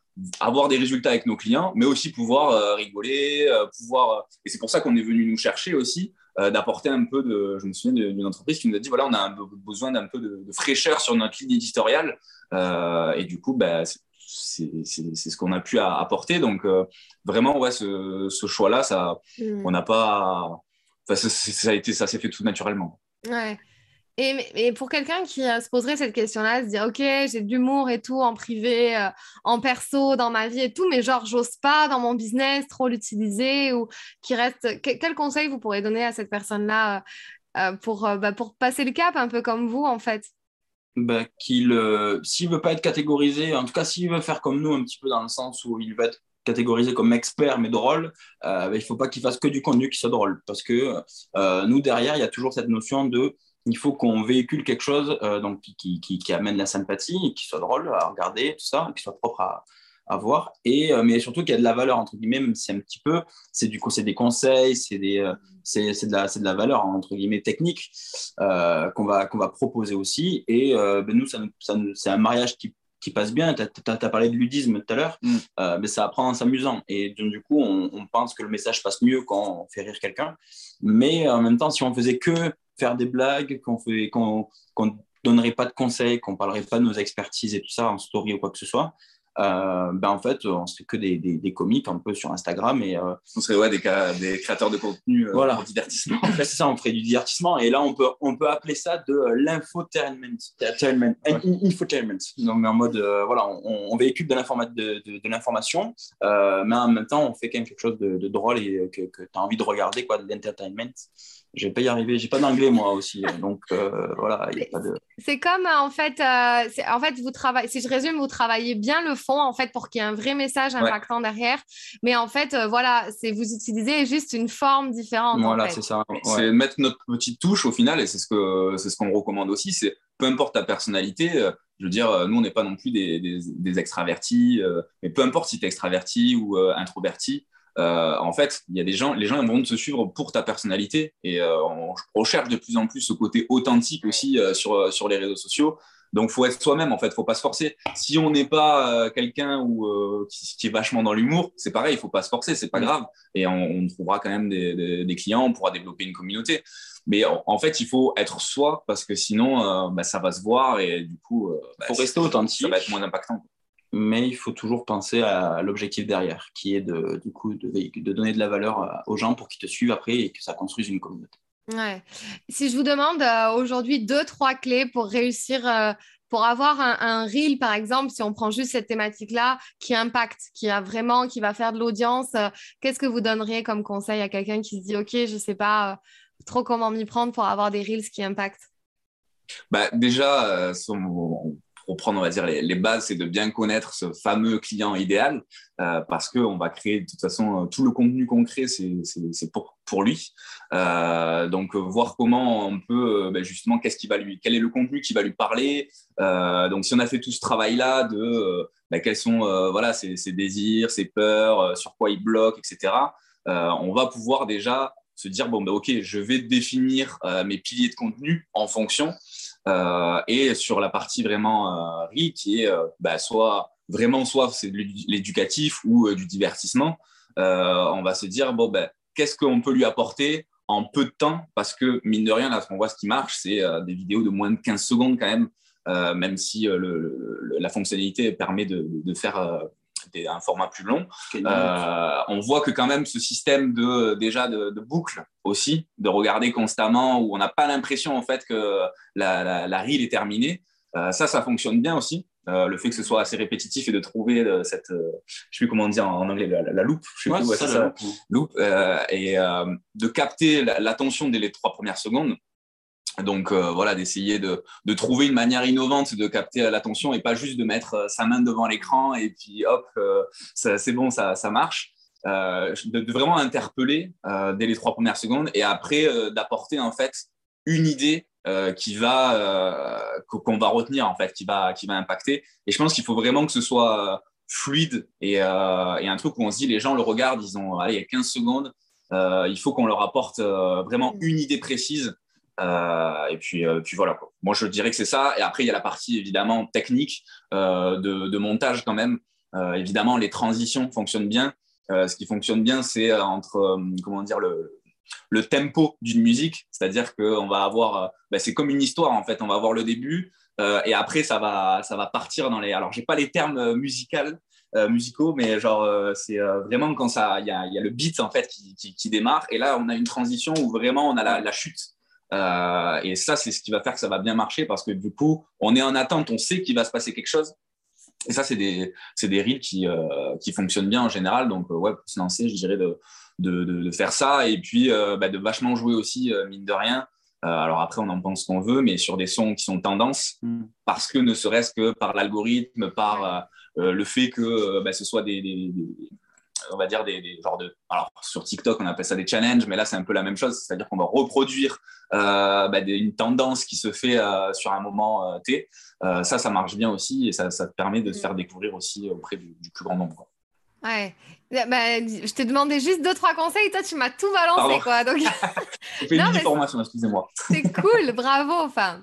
avoir des résultats avec nos clients, mais aussi pouvoir euh, rigoler, euh, pouvoir. Euh, et c'est pour ça qu'on est venu nous chercher aussi, d'apporter un peu de. Je me souviens d'une entreprise qui nous a dit voilà, on a un, besoin d'un peu de, fraîcheur sur notre ligne éditoriale. et du coup, bah, c'est ce qu'on a pu apporter. Donc, vraiment, ouais, ce, ce choix-là, ça, mmh. on n'a pas. ça, ça, a été, ça s'est fait tout naturellement. Ouais. Et, pour quelqu'un qui euh, se poserait cette question-là, se dire, OK, j'ai de l'humour et tout en privé, euh, en perso, dans ma vie et tout, mais genre, j'ose pas dans mon business trop l'utiliser ou qui reste. quel conseil vous pourrez donner à cette personne-là euh, pour, bah, pour passer le cap un peu comme vous, en fait? Bah, qu'il, s'il veut pas être catégorisé, en tout cas, s'il veut faire comme nous, un petit peu dans le sens où il veut être catégorisé comme expert mais drôle, bah, il faut pas qu'il fasse que du contenu qui soit drôle. Parce que nous, derrière, il y a toujours cette notion de il faut qu'on véhicule quelque chose euh, donc, qui, qui, qui, amène la sympathie, qui soit drôle à regarder, tout ça, qui soit propre à, à voir, et, euh, mais surtout qu'il y a de la valeur, entre guillemets, même si un petit peu, c'est du c'est des conseils, c'est des, euh, c'est, de, la, c'est de la valeur, entre guillemets, technique qu'on, va, qu'on va proposer aussi. Et ben nous, ça, ça, c'est un mariage qui qui passe bien. Tu as, parlé de ludisme tout à l'heure, mm. mais ça apprend en s'amusant. Et donc, du coup, on, on, pense que le message passe mieux quand on fait rire quelqu'un. Mais en même temps, si on faisait que faire des blagues, qu'on qu'on, donnerait pas de conseils, qu'on parlerait pas de nos expertises et tout ça en story ou quoi que ce soit, euh, ben en fait, on serait que des, des, des, comiques un peu sur Instagram et euh, on serait ouais, des, des créateurs de contenu euh, voilà. pour divertissement. En fait, c'est ça, on ferait du divertissement et là, on peut, on peut appeler ça de l'infotainment, infotainment. Donc, en mode, voilà, on, on, véhicule de, de, de, l'information, mais en même temps, on fait quand même quelque chose de, drôle et que, que tu as envie de regarder, quoi, de l'entertainment je vais pas y arriver. J'ai pas d'anglais moi aussi, donc euh, voilà, il a pas de. C'est comme en fait, euh, en fait vous travaillez. Si je résume, vous travaillez bien le fond en fait pour qu'il y ait un vrai message impactant derrière. Mais en fait, euh, voilà, c'est vous utilisez juste une forme différente. Voilà, c'est ça. C'est mettre notre petite touche au final, et c'est ce que c'est ce qu'on recommande aussi. C'est peu importe ta personnalité. je veux dire, nous, on n'est pas non plus des, des, des extravertis, mais peu importe si tu es extraverti ou introverti, euh, en fait, il y a des gens, les gens vont te suivre pour ta personnalité et euh, on recherche de plus en plus ce côté authentique aussi euh, sur, sur les réseaux sociaux. Donc, faut être soi-même, en fait, faut pas se forcer. Si on n'est pas quelqu'un ou qui, est vachement dans l'humour, c'est pareil, il faut pas se forcer, c'est pas mm. grave. Et on, trouvera quand même des, des, clients, on pourra développer une communauté. Mais en, fait, il faut être soi parce que sinon, bah, ça va se voir et du coup, bah, faut rester authentique. Ça va être moins impactant mais il faut toujours penser à l'objectif derrière, qui est de, du coup, de, de donner de la valeur euh, aux gens pour qu'ils te suivent après et que ça construise une communauté. Ouais. Si je vous demande euh, aujourd'hui deux, trois clés pour réussir, euh, pour avoir un, un, reel, par exemple, si on prend juste cette thématique-là, qui impacte, qui a vraiment, qui va faire de l'audience, qu'est-ce que vous donneriez comme conseil à quelqu'un qui se dit, OK, je ne sais pas trop comment m'y prendre pour avoir des reels qui impactent? Bah, Déjà, son, pour prendre, on va dire, les, bases, c'est de bien connaître ce fameux client idéal, euh, parce qu'on va créer de toute façon euh, tout le contenu concret, c'est pour, lui. Euh, donc, voir comment on peut, ben, justement, qu'est-ce qui va lui, quel est le contenu qui va lui parler. donc, si on a fait tout ce travail-là de ben, quels sont voilà, ses, ses, désirs, ses peurs, sur quoi il bloque, etc. on va pouvoir déjà se dire bon, ben, ok, je vais définir mes piliers de contenu en fonction. Et sur la partie vraiment euh, qui est bah, soit vraiment soit c'est de l'éducatif ou du divertissement, on va se dire bon, ben, qu'est-ce qu'on peut lui apporter en peu de temps? Parce que mine de rien, là, on voit ce qui marche, c'est des vidéos de moins de 15 secondes quand même euh, même si euh, la fonctionnalité permet de, faire euh, un format plus long. on voit que quand même ce système de déjà de, boucle aussi, de regarder constamment, où on n'a pas l'impression en fait que la, la, reel est terminée, ça, ça fonctionne bien aussi. le fait que ce soit assez répétitif et de trouver cette, je sais plus comment dire en anglais, la, loupe, je sais plus, ça, loupe, et de capter l'attention dès les trois premières secondes. Donc euh, voilà, d'essayer de, trouver une manière innovante de capter l'attention et pas juste de mettre euh, sa main devant l'écran et puis hop, euh, c'est bon, ça, marche. De, vraiment interpeller dès les trois premières secondes et après d'apporter en fait une idée qui va qu'on va retenir en fait, qui va qui va impacter. Et je pense qu'il faut vraiment que ce soit fluide et, un truc où on se dit les gens le regardent, ils ont allez, il y a 15 secondes, il faut qu'on leur apporte vraiment mmh. une idée précise euh, et puis, euh, puis voilà. Moi, je dirais que c'est ça. Et après, il y a la partie évidemment technique euh, de, montage quand même. évidemment, les transitions fonctionnent bien. ce qui fonctionne bien, c'est entre comment dire le, le tempo d'une musique, c'est-à-dire qu'on va avoir, ben, c'est comme une histoire en fait. On va avoir le début et après ça va, ça va partir dans les. Alors, j'ai pas les termes musicaux, musicaux, mais genre c'est vraiment quand ça, il y a, y a, le beat en fait qui, qui, démarre et là on a une transition où vraiment on a la chute euh, et ça, c'est ce qui va faire que ça va bien marcher parce que du coup, on est en attente, on sait qu'il va se passer quelque chose. Et ça, c'est des, des reels qui, euh, qui fonctionnent bien en général. Donc, euh, ouais, pour se lancer, je dirais de, de, de, faire ça et puis bah, de vachement jouer aussi, mine de rien. alors après, on en pense qu'on veut, mais sur des sons qui sont tendance, mm. parce que ne serait-ce que par l'algorithme, par le fait que bah, ce soit des, on va dire, des, genres de. Alors, sur TikTok, on appelle ça des challenges, mais là, c'est un peu la même chose. C'est-à-dire qu'on va reproduire euh, bah, une tendance qui se fait euh, sur un moment euh, T. ça, ça marche bien aussi et ça, ça permet de se faire découvrir aussi auprès du, plus grand nombre. Ouais. Bah, je t'ai demandé juste deux, trois conseils. Toi, tu m'as tout balancé, quoi. Donc... J'ai une formation, excusez-moi. C'est cool, bravo. Enfin,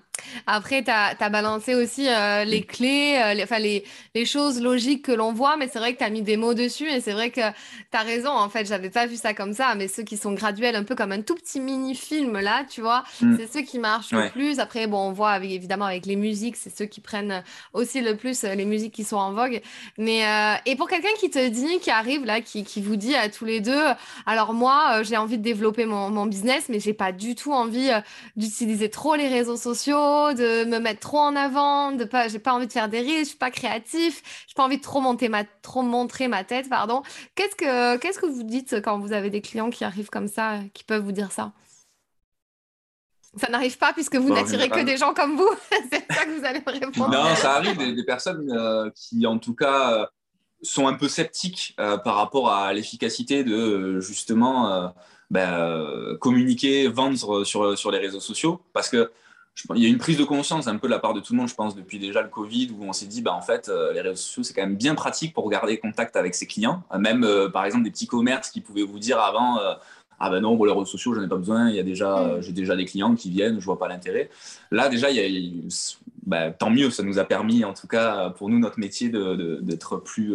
après, tu as, balancé aussi euh, les clés, euh, les, enfin, les, les, choses logiques que l'on voit, mais c'est vrai que tu as mis des mots dessus et c'est vrai que tu as raison. En fait, j'avais pas vu ça comme ça, mais ceux qui sont graduels, un peu comme un tout petit mini-film là, tu vois, mm. c'est ceux qui marchent le plus. Après, bon, on voit évidemment avec les musiques, c'est ceux qui prennent aussi le plus euh, les musiques qui sont en vogue. Mais, et pour quelqu'un qui te dit, qui arrive là, qui, qui, vous dit à tous les deux, alors moi, j'ai envie de développer mon, mon business, mais j'ai pas du tout envie d'utiliser trop les réseaux sociaux de me mettre trop en avant, de pas, j'ai pas envie de faire des risques, je suis pas créatif, j'ai pas envie de trop monter ma, trop montrer ma tête, pardon. Qu'est-ce que, qu'est-ce que vous dites quand vous avez des clients qui arrivent comme ça, qui peuvent vous dire ça? Ça n'arrive pas puisque vous n'attirez que des gens comme vous. C'est ça que vous allez me répondre. Non, ça arrive des, personnes euh, qui, en tout cas, euh, sont un peu sceptiques euh, par rapport à l'efficacité de justement ben, communiquer, vendre sur, sur les réseaux sociaux. Parce que il y a une prise de conscience un peu de la part de tout le monde, je pense, depuis déjà le Covid, où on s'est dit, bah, en fait, euh, les réseaux sociaux, c'est quand même bien pratique pour garder contact avec ses clients. Euh, même, euh, par exemple, des petits commerces qui pouvaient vous dire avant, ah ben non, pour les réseaux sociaux, j'en ai pas besoin, il y a déjà, mm. j'ai déjà des clients qui viennent, je vois pas l'intérêt. Là, déjà, il y a, bah, tant mieux, ça nous a permis, en tout cas, pour nous, notre métier, d'être plus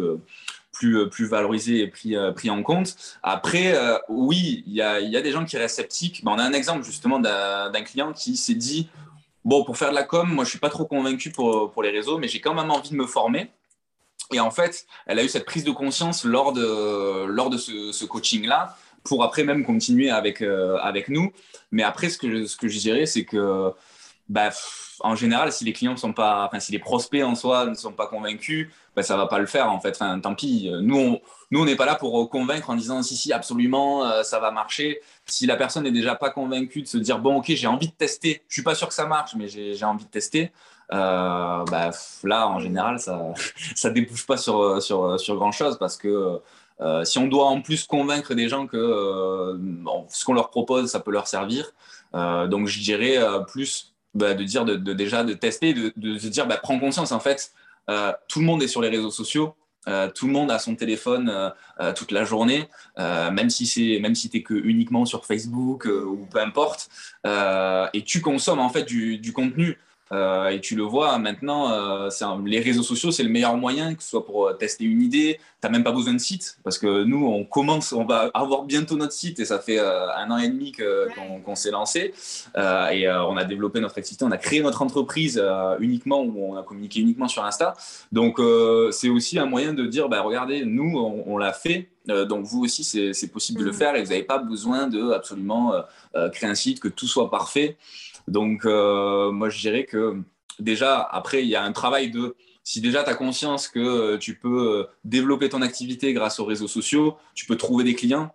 plus, plus valorisé et pris, pris en compte. Après, oui, il y a, y a, des gens qui restent sceptiques. on a un exemple justement d'un client qui s'est dit Bon, pour faire de la com, moi, je suis pas trop convaincu pour, pour les réseaux, mais j'ai quand même envie de me former. Et en fait, elle a eu cette prise de conscience lors de, lors de ce, coaching-là, pour après même continuer avec, euh, avec nous. Mais après, ce que, ce que je dirais, c'est que, bah, en général, si les clients sont pas, enfin, si les prospects en soi ne sont pas convaincus, bah, ça va pas le faire, en fait. Enfin, tant pis. Nous, on, nous, on n'est pas là pour convaincre en disant si, si, absolument, euh, ça va marcher si la personne n'est déjà pas convaincue de se dire bon ok j'ai envie de tester, je suis pas sûr que ça marche mais j'ai envie de tester, euh, bah, là en général ça ça débouche pas sur sur, sur grand chose parce que euh, si on doit en plus convaincre des gens que euh, ce qu'on leur propose ça peut leur servir, donc je dirais plus bah, de dire de, déjà de tester, de, se dire bah, prends conscience en fait tout le monde est sur les réseaux sociaux tout le monde a son téléphone toute la journée, même si c'est même si t'es que uniquement sur Facebook ou peu importe, et tu consommes en fait du contenu. Euh, et tu le vois maintenant, euh, les réseaux sociaux, c'est le meilleur moyen, que ce soit pour euh, tester une idée. Tu n'as même pas besoin de site, parce que nous, on commence, on va avoir bientôt notre site, et ça fait un an et demi qu'on s'est lancé. et on a développé notre activité, on a créé notre entreprise uniquement, où on a communiqué uniquement sur Insta. Donc, c'est aussi un moyen de dire, bah, regardez, nous, on, l'a fait, donc vous aussi, c'est possible de le mm. faire et vous n'avez pas besoin de absolument créer un site, que tout soit parfait. Donc, euh, moi, je dirais que déjà, après, il y a un travail de si déjà tu as conscience que euh, tu peux euh, développer ton activité grâce aux réseaux sociaux, tu peux trouver des clients,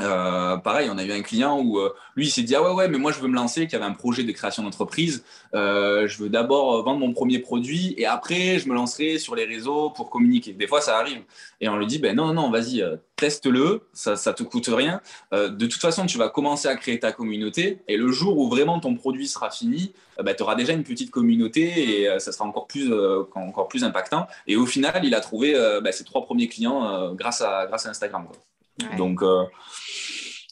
euh, pareil, on a eu un client où euh, lui il s'est dit ah ouais ouais mais moi je veux me lancer, qui avait un projet de création d'entreprise. Euh, je veux d'abord vendre mon premier produit et après je me lancerai sur les réseaux pour communiquer. Des fois ça arrive et on lui dit ben non non vas-y teste-le, ça ça te coûte rien. de toute façon tu vas commencer à créer ta communauté et le jour où vraiment ton produit sera fini, ben, tu auras déjà une petite communauté et ça sera encore plus encore plus impactant. Et au final il a trouvé ben, ses trois premiers clients grâce à grâce à Instagram.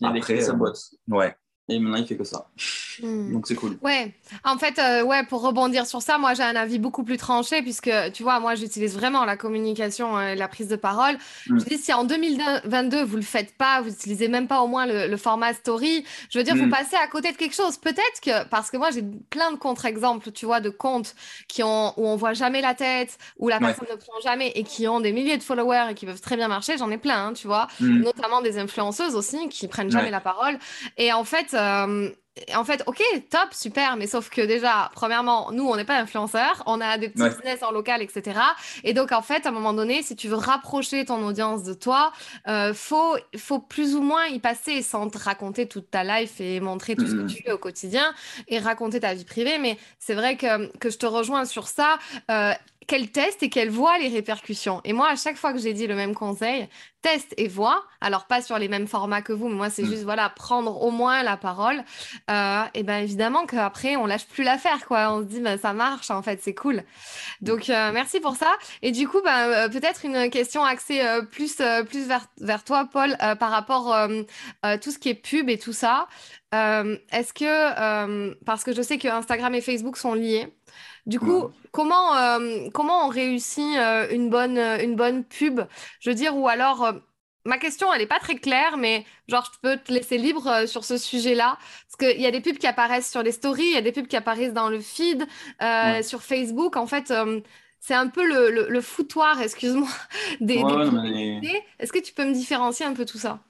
Il a créé sa euh, boîte. Ouais. Et maintenant, il fait que ça. Hmm. Donc, c'est cool. Ouais. En fait, euh, ouais, pour rebondir sur ça, moi, j'ai un avis beaucoup plus tranché puisque, tu vois, moi, j'utilise vraiment la communication et la prise de parole. Hmm. Je dis, si en 2022, vous le faites pas, vous utilisez même pas au moins le, format story, je veux dire, vous hmm. passez à côté de quelque chose. Peut-être que, parce que moi, j'ai plein de contre-exemples, tu vois, de comptes qui ont, où on voit jamais la tête, où la personne ne prend jamais et qui ont des milliers de followers et qui peuvent très bien marcher. J'en ai plein, hein, tu vois. Notamment des influenceuses aussi qui prennent jamais la parole. Et en fait, euh, en fait, ok, top, super, mais sauf que déjà, premièrement, nous, on n'est pas influenceurs, on a des petits business en local, etc. Et donc, en fait, à un moment donné, si tu veux rapprocher ton audience de toi, euh, faut, faut plus ou moins y passer sans te raconter toute ta life et montrer tout ce que tu fais au quotidien et raconter ta vie privée. Mais c'est vrai que, que je te rejoins sur ça. Euh, qu'elle teste et qu'elle voit les répercussions. Et moi, à chaque fois que j'ai dit le même conseil, teste et vois. Alors, pas sur les mêmes formats que vous, mais moi, c'est mm. juste, voilà, prendre au moins la parole. Euh, et bien, évidemment qu'après, on lâche plus l'affaire, quoi. On se dit, ben, ça marche, en fait, c'est cool. Donc, euh, merci pour ça. Et du coup, ben, euh, peut-être une question axée plus, plus vers, vers, toi, Paul, par rapport à tout ce qui est pub et tout ça. Est-ce que, parce que je sais que Instagram et Facebook sont liés, du coup, comment, euh, comment on réussit euh, une, bonne, euh, une bonne pub? Je veux dire, ou alors, ma question, elle n'est pas très claire, mais genre, je peux te laisser libre sur ce sujet-là. Parce qu'il y a des pubs qui apparaissent sur les stories, il y a des pubs qui apparaissent dans le feed, sur Facebook. En fait, c'est un peu le, le, foutoir, excuse-moi, des, Est-ce que tu peux me différencier un peu tout ça?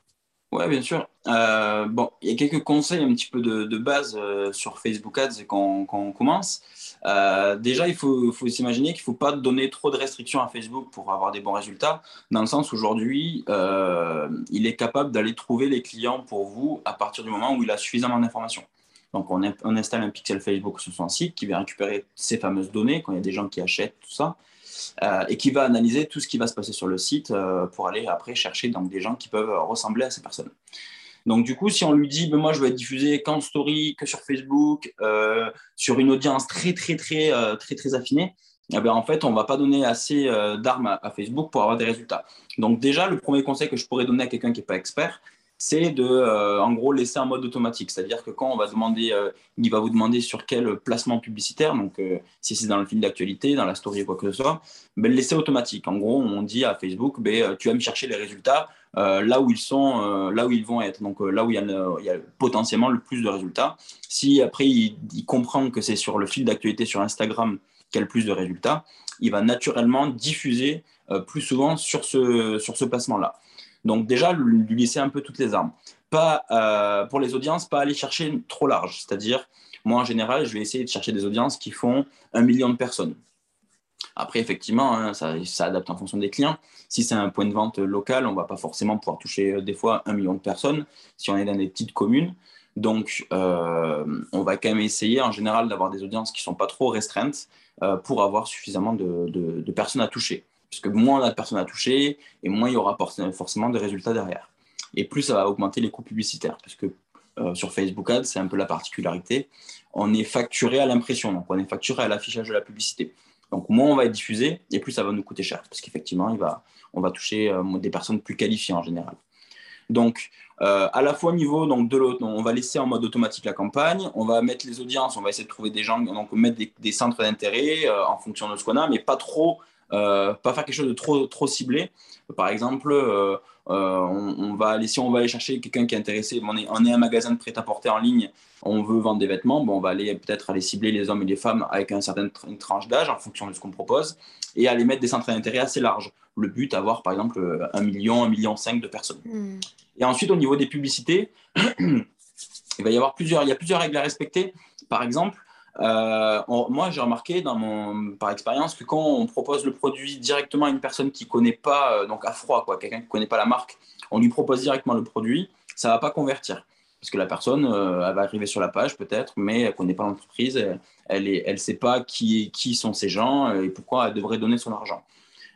Oui, bien sûr. bon, il y a quelques conseils un petit peu de, base sur Facebook Ads quand, quand on commence. Euh, déjà, il faut, s'imaginer qu'il ne faut pas donner trop de restrictions à Facebook pour avoir des bons résultats, dans le sens aujourd'hui, euh, il est capable d'aller trouver les clients pour vous à partir du moment où il a suffisamment d'informations. Donc, on, installe un pixel Facebook sur son site qui va récupérer ces fameuses données quand il y a des gens qui achètent tout ça. Euh, et qui va analyser tout ce qui va se passer sur le site pour aller après chercher donc, des gens qui peuvent ressembler à ces personnes. Donc, du coup, si on lui dit, ben, moi, je vais être diffusé qu'en story, que sur Facebook, euh, sur une audience très, très, très, euh, très, très, affinée, eh ben, en fait, on ne va pas donner assez euh, d'armes à, Facebook pour avoir des résultats. Donc, déjà, le premier conseil que je pourrais donner à quelqu'un qui n'est pas expert, c'est de, en gros, laisser en mode automatique. C'est-à-dire que quand on va demander, il va vous demander sur quel placement publicitaire, donc si c'est dans le fil d'actualité, dans la story ou quoi que ce soit, ben, laisser automatique. En gros, on dit à Facebook, ben, tu vas me chercher les résultats euh, là où ils sont, euh, là où ils vont être, donc euh, là où il y, a potentiellement le plus de résultats. Si après il, comprend que c'est sur le fil d'actualité sur Instagram qu'il y a le plus de résultats, il va naturellement diffuser plus souvent sur ce, sur ce placement-là. Donc déjà, lui laisser un peu toutes les armes. Pas, pour les audiences, pas aller chercher trop large. C'est-à-dire, moi en général, je vais essayer de chercher des audiences qui font un million de personnes. Après, effectivement, hein, ça, adapte en fonction des clients. Si c'est un point de vente local, on ne va pas forcément pouvoir toucher euh, des fois un million de personnes si on est dans des petites communes. Donc, euh, on va quand même essayer en général d'avoir des audiences qui ne sont pas trop restreintes euh, pour avoir suffisamment de, personnes à toucher. Puisque moins on a de et moins il y aura forcément de résultats derrière. Et plus ça va augmenter les coûts publicitaires. Puisque sur Facebook Ads, c'est un peu la particularité. On est facturé à l'impression, donc on est facturé à l'affichage de la publicité. Donc, moins on va être diffusé, et plus ça va nous coûter cher, parce qu'effectivement, on va toucher euh, des personnes plus qualifiées en général. Donc, euh, à la fois au niveau donc, de l'autre, on va laisser en mode automatique la campagne, on va mettre les audiences, on va essayer de trouver des gens, donc mettre des, centres d'intérêt euh, en fonction de ce qu'on a, mais pas trop, pas faire quelque chose de trop, trop ciblé. Par exemple, on, va aller, si on va aller chercher quelqu'un qui est intéressé, on est, on est un magasin de prêt-à-porter en ligne, on veut vendre des vêtements, bon, on va aller peut-être aller cibler les hommes et les femmes avec un certain une tranche d'âge en fonction de ce qu'on propose et aller mettre des centres d'intérêt assez larges. Le but, avoir par exemple un million, un million cinq de personnes. Hmm. Et ensuite, au niveau des publicités, il va y avoir plusieurs, il y a plusieurs règles à respecter. Par exemple, euh, moi, j'ai remarqué dans mon, par expérience que quand on propose le produit directement à une personne qui ne connaît pas, euh, donc à froid, quoi, quelqu'un qui ne connaît pas la marque, on lui propose directement le produit, ça ne va pas convertir. Parce que la personne, euh, elle va arriver sur la page peut-être, mais elle ne connaît pas l'entreprise, elle ne sait pas qui, qui sont ces gens et pourquoi elle devrait donner son argent.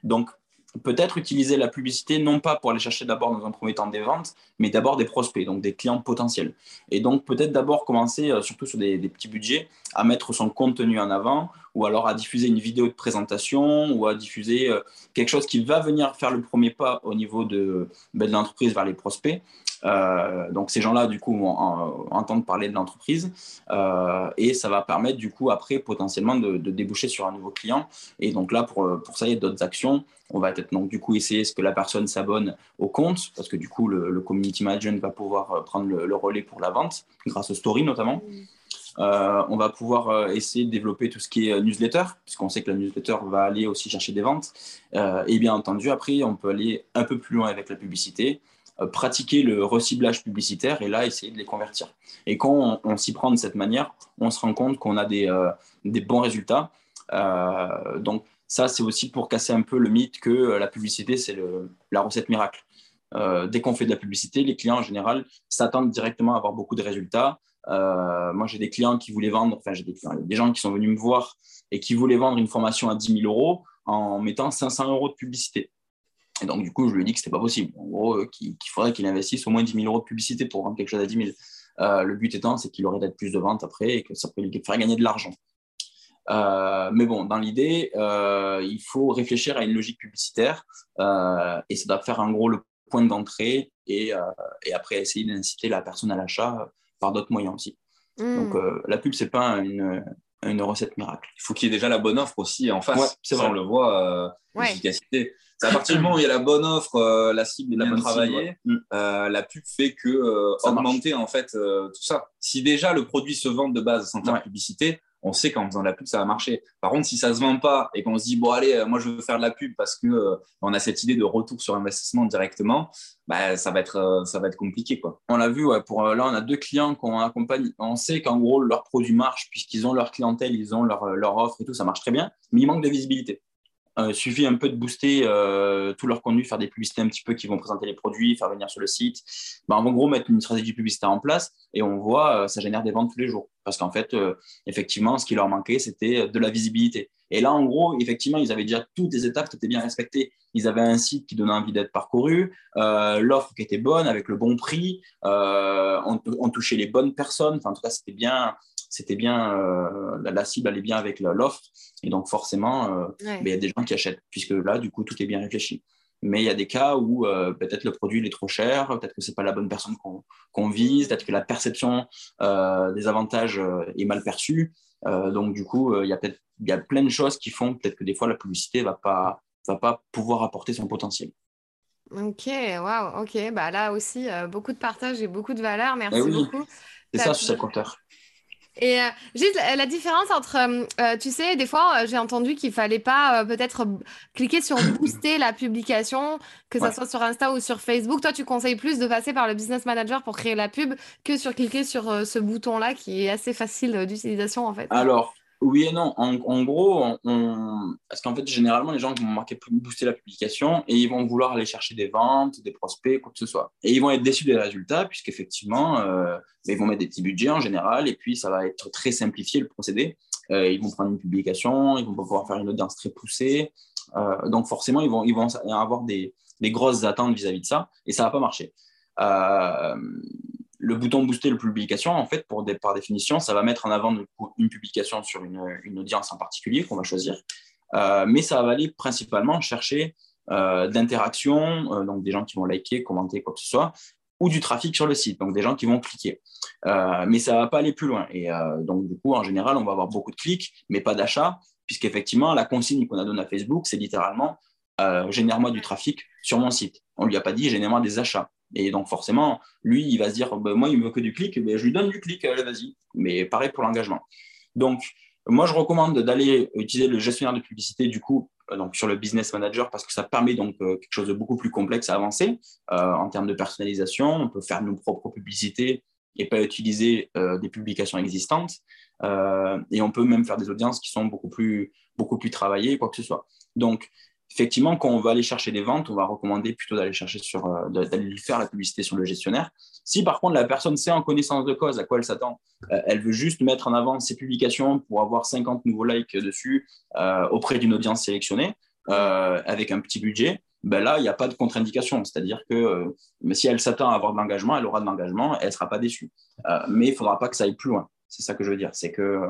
Donc, peut-être utiliser la publicité non pas pour aller chercher d'abord dans un premier temps des ventes, mais d'abord des prospects, donc des clients potentiels. Et donc peut-être d'abord commencer, euh, surtout sur des, petits budgets, à mettre son contenu en avant, ou alors à diffuser une vidéo de présentation, ou à diffuser euh, quelque chose qui va venir faire le premier pas au niveau de, ben, de l'entreprise vers les prospects. Euh, donc ces gens-là, du coup, vont entendre parler de l'entreprise et ça va permettre, du coup, après, potentiellement de, de, déboucher sur un nouveau client. Et donc là, pour, pour ça, il y a d'autres actions on va peut-être donc du coup essayer ce que la personne s'abonne au compte, parce que du coup le, community manager va pouvoir euh, prendre le, relais pour la vente, grâce aux stories notamment. Euh, on va pouvoir euh, essayer de développer tout ce qui est newsletter, puisqu'on sait que la newsletter va aller aussi chercher des ventes. et bien entendu, après, on peut aller un peu plus loin avec la publicité, pratiquer le reciblage publicitaire et là, essayer de les convertir. Et quand on, s'y prend de cette manière, on se rend compte qu'on a des, des bons résultats. donc, ça, c'est aussi pour casser un peu le mythe que euh, la publicité, c'est la recette miracle. Euh, dès qu'on fait de la publicité, les clients en général s'attendent directement à avoir beaucoup de résultats. Euh, moi, j'ai des clients qui voulaient vendre, enfin, j'ai des, gens qui sont venus me voir et qui voulaient vendre une formation à 10 000 euros en mettant 500 euros de publicité. Et donc, du coup, je lui ai dit que ce n'était pas possible. En gros, qu'il faudrait qu'il investisse au moins 10 000 euros de publicité pour vendre quelque chose à 10 000. le but étant, c'est qu'il aurait d'être plus de ventes après et que ça peut lui faire gagner de l'argent. Euh, mais bon, dans l'idée, euh, il faut réfléchir à une logique publicitaire euh, et ça doit faire en gros le point d'entrée et, et, après essayer d'inciter la personne à l'achat par d'autres moyens aussi. Donc hmm. la pub, c'est pas une, une, recette miracle. Il faut qu'il y ait déjà la bonne offre aussi en face. c'est vrai. on le voit, l'efficacité. C'est à partir du moment où il y a la bonne offre, la cible est bien travaillée, hmm. la pub fait que augmenter en fait tout ça. Si déjà le produit se vend de base sans faire publicité, on sait qu'en faisant de la pub, ça va marcher. Par contre, si ça ne se vend pas et qu'on se dit, bon, allez, euh, moi, je veux faire de la pub parce qu'on euh, on a cette idée de retour sur investissement directement, bah, ça, va être, euh, ça va être compliqué. Quoi. On l'a vu, ouais, pour, là, on a deux clients qu'on accompagne. On sait qu'en gros, leur produit marche puisqu'ils ont leur clientèle, ils ont leur, leur offre et tout, ça marche très bien, mais il manque de visibilité. Il suffit un peu de booster tout leur contenu, faire des publicités un petit peu qui vont présenter les produits, faire venir sur le site. Ben, en gros, mettre une stratégie publicitaire en place et on voit, ça génère des ventes tous les jours. Parce qu'en fait, euh, effectivement, ce qui leur manquait, c'était de la visibilité. Et là, en gros, effectivement, ils avaient déjà toutes les étapes qui étaient bien respectées. Ils avaient un site qui donnait envie d'être parcouru, euh, l'offre qui était bonne, avec le bon prix, euh, on, touchait les bonnes personnes. Enfin, en tout cas, c'était bien, c'était bien la, cible allait bien avec l'offre. Et donc, forcément, ben, il y a des gens qui achètent, puisque là, du coup, tout est bien réfléchi. Mais il y a des cas où euh, peut-être le produit est trop cher, peut-être que ce n'est pas la bonne personne qu'on vise, peut-être que la perception euh, des avantages euh, est mal perçue. donc, du coup, il y a peut-être il y a plein de choses qui font peut-être que des fois la publicité ne va pas, va pas pouvoir apporter son potentiel. Ok, waouh, ok. Bah là aussi, beaucoup de partage et beaucoup de valeur. Merci eh beaucoup. C'est ça, sur ce compteur. Et euh, juste la, différence entre, euh, euh, tu sais, des fois, j'ai entendu qu'il fallait pas peut-être cliquer sur booster la publication, que ce soit sur Insta ou sur Facebook. Toi, tu conseilles plus de passer par le business manager pour créer la pub que sur cliquer sur ce bouton-là qui est assez facile d'utilisation en fait. Alors, oui et non. En, gros, parce qu'en fait, généralement, les gens vont marquer booster la publication et ils vont vouloir aller chercher des ventes, des prospects, quoi que ce soit. Et ils vont être déçus des résultats puisqu'effectivement, euh, ils vont mettre des petits budgets en général et puis ça va être très simplifié le procédé. Euh, ils vont prendre une publication, ils vont pouvoir faire une audience très poussée. Euh, donc forcément, ils vont, avoir des, grosses attentes vis-à-vis de ça et ça va pas marcher. Euh, le bouton booster le publication, en fait, par définition, ça va mettre en avant une publication sur une, audience en particulier qu'on va choisir. mais ça va aller principalement chercher d'interaction, donc des gens qui vont liker, commenter, quoi que ce soit, ou du trafic sur le site, donc des gens qui vont cliquer. mais ça ne va pas aller plus loin. Et donc, du coup, en général, on va avoir beaucoup de clics, mais pas d'achat, puisqu'effectivement, la consigne qu'on a donnée à Facebook, c'est littéralement génère-moi du trafic sur mon site. On ne lui a pas dit génère-moi des achats. Et donc, forcément, lui, il va se dire, bah, moi, il me veut que du clic, mais je lui donne du clic, allez, vas-y. Mais pareil pour l'engagement. Donc, moi, je recommande d'aller utiliser le gestionnaire de publicité, du coup, euh, donc sur le business manager, parce que ça permet donc euh, quelque chose de beaucoup plus complexe à avancer euh, en termes de personnalisation. On peut faire nos propres publicités et pas utiliser des publications existantes. et on peut même faire des audiences qui sont beaucoup plus, beaucoup plus travaillées, quoi que ce soit. Donc, effectivement, quand on va aller chercher des ventes, on va recommander plutôt d'aller chercher sur, euh, d'aller faire la publicité sur le gestionnaire. Si par contre la personne sait en connaissance de cause à quoi elle s'attend, euh, elle veut juste mettre en avant ses publications pour avoir 50 nouveaux likes dessus euh, auprès d'une audience sélectionnée avec un petit budget, ben là, il n'y a pas de contre-indication. C'est-à-dire que si elle s'attend à avoir de l'engagement, elle aura de l'engagement, elle ne sera pas déçue. mais il ne faudra pas que ça aille plus loin. C'est ça que je veux dire. C'est que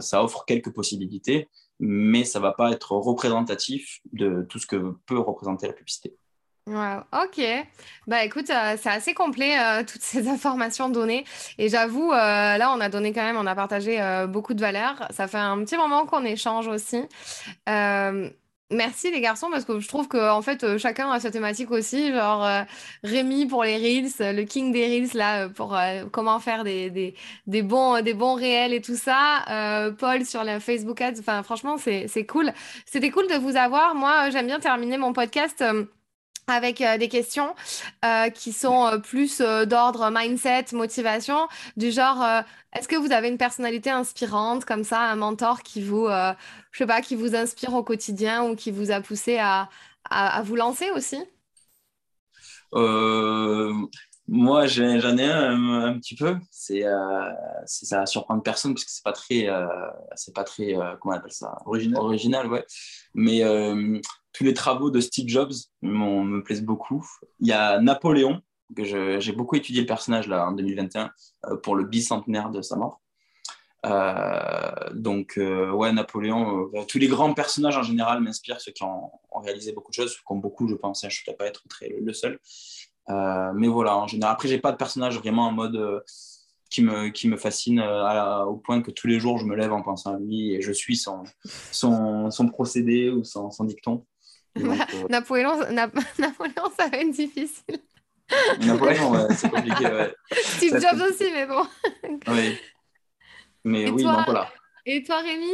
ça offre quelques possibilités mais ça va pas être représentatif de tout ce que peut représenter la publicité. Wow, ok. Bah écoute, euh, c'est assez complet euh, toutes ces informations données. Et j'avoue, euh, là, on a donné quand même, on a partagé beaucoup de valeurs. Ça fait un petit moment qu'on échange aussi. Merci les garçons parce que je trouve que en fait euh, chacun a sa thématique aussi genre euh, Rémi pour les reels le king des reels là euh, pour comment faire des, des, bons des bons réels et tout ça. Paul sur la Facebook Ads enfin franchement c'est cool. C'était cool de vous avoir. Moi j'aime bien terminer mon podcast avec euh, des questions euh, qui sont euh, plus d'ordre mindset, motivation, du genre est-ce que vous avez une personnalité inspirante comme ça, un mentor qui vous, je sais pas, qui vous inspire au quotidien ou qui vous a poussé à, à, vous lancer aussi? Moi, j'en ai un, un, petit peu. C'est ça va surprendre personne parce que c'est pas très, c'est pas très, comment on appelle ça? Original. Original, ouais. Mais tous les travaux de Steve Jobs me plaisent beaucoup. Il y a Napoléon, que j'ai beaucoup étudié le personnage là en 2021 euh, pour le bicentenaire de sa mort. Euh, donc, euh, ouais, Napoléon, tous les grands personnages en général m'inspirent, ceux qui ont, réalisé beaucoup de choses, comme beaucoup, je pense, hein, je ne dois pas être très le, seul. Mais voilà, en général, après, j'ai pas de personnage vraiment en mode qui me, qui me fascine au point que tous les jours, je me lève en pensant à lui et je suis son, son, son procédé ou son, son dicton. Euh, Napoléon, Napoléon, ça va être difficile. Napoléon, c'est compliqué. Ouais. Steve Jobs aussi, mais bon. oui. Mais et oui, toi, donc voilà. Et toi, Rémi?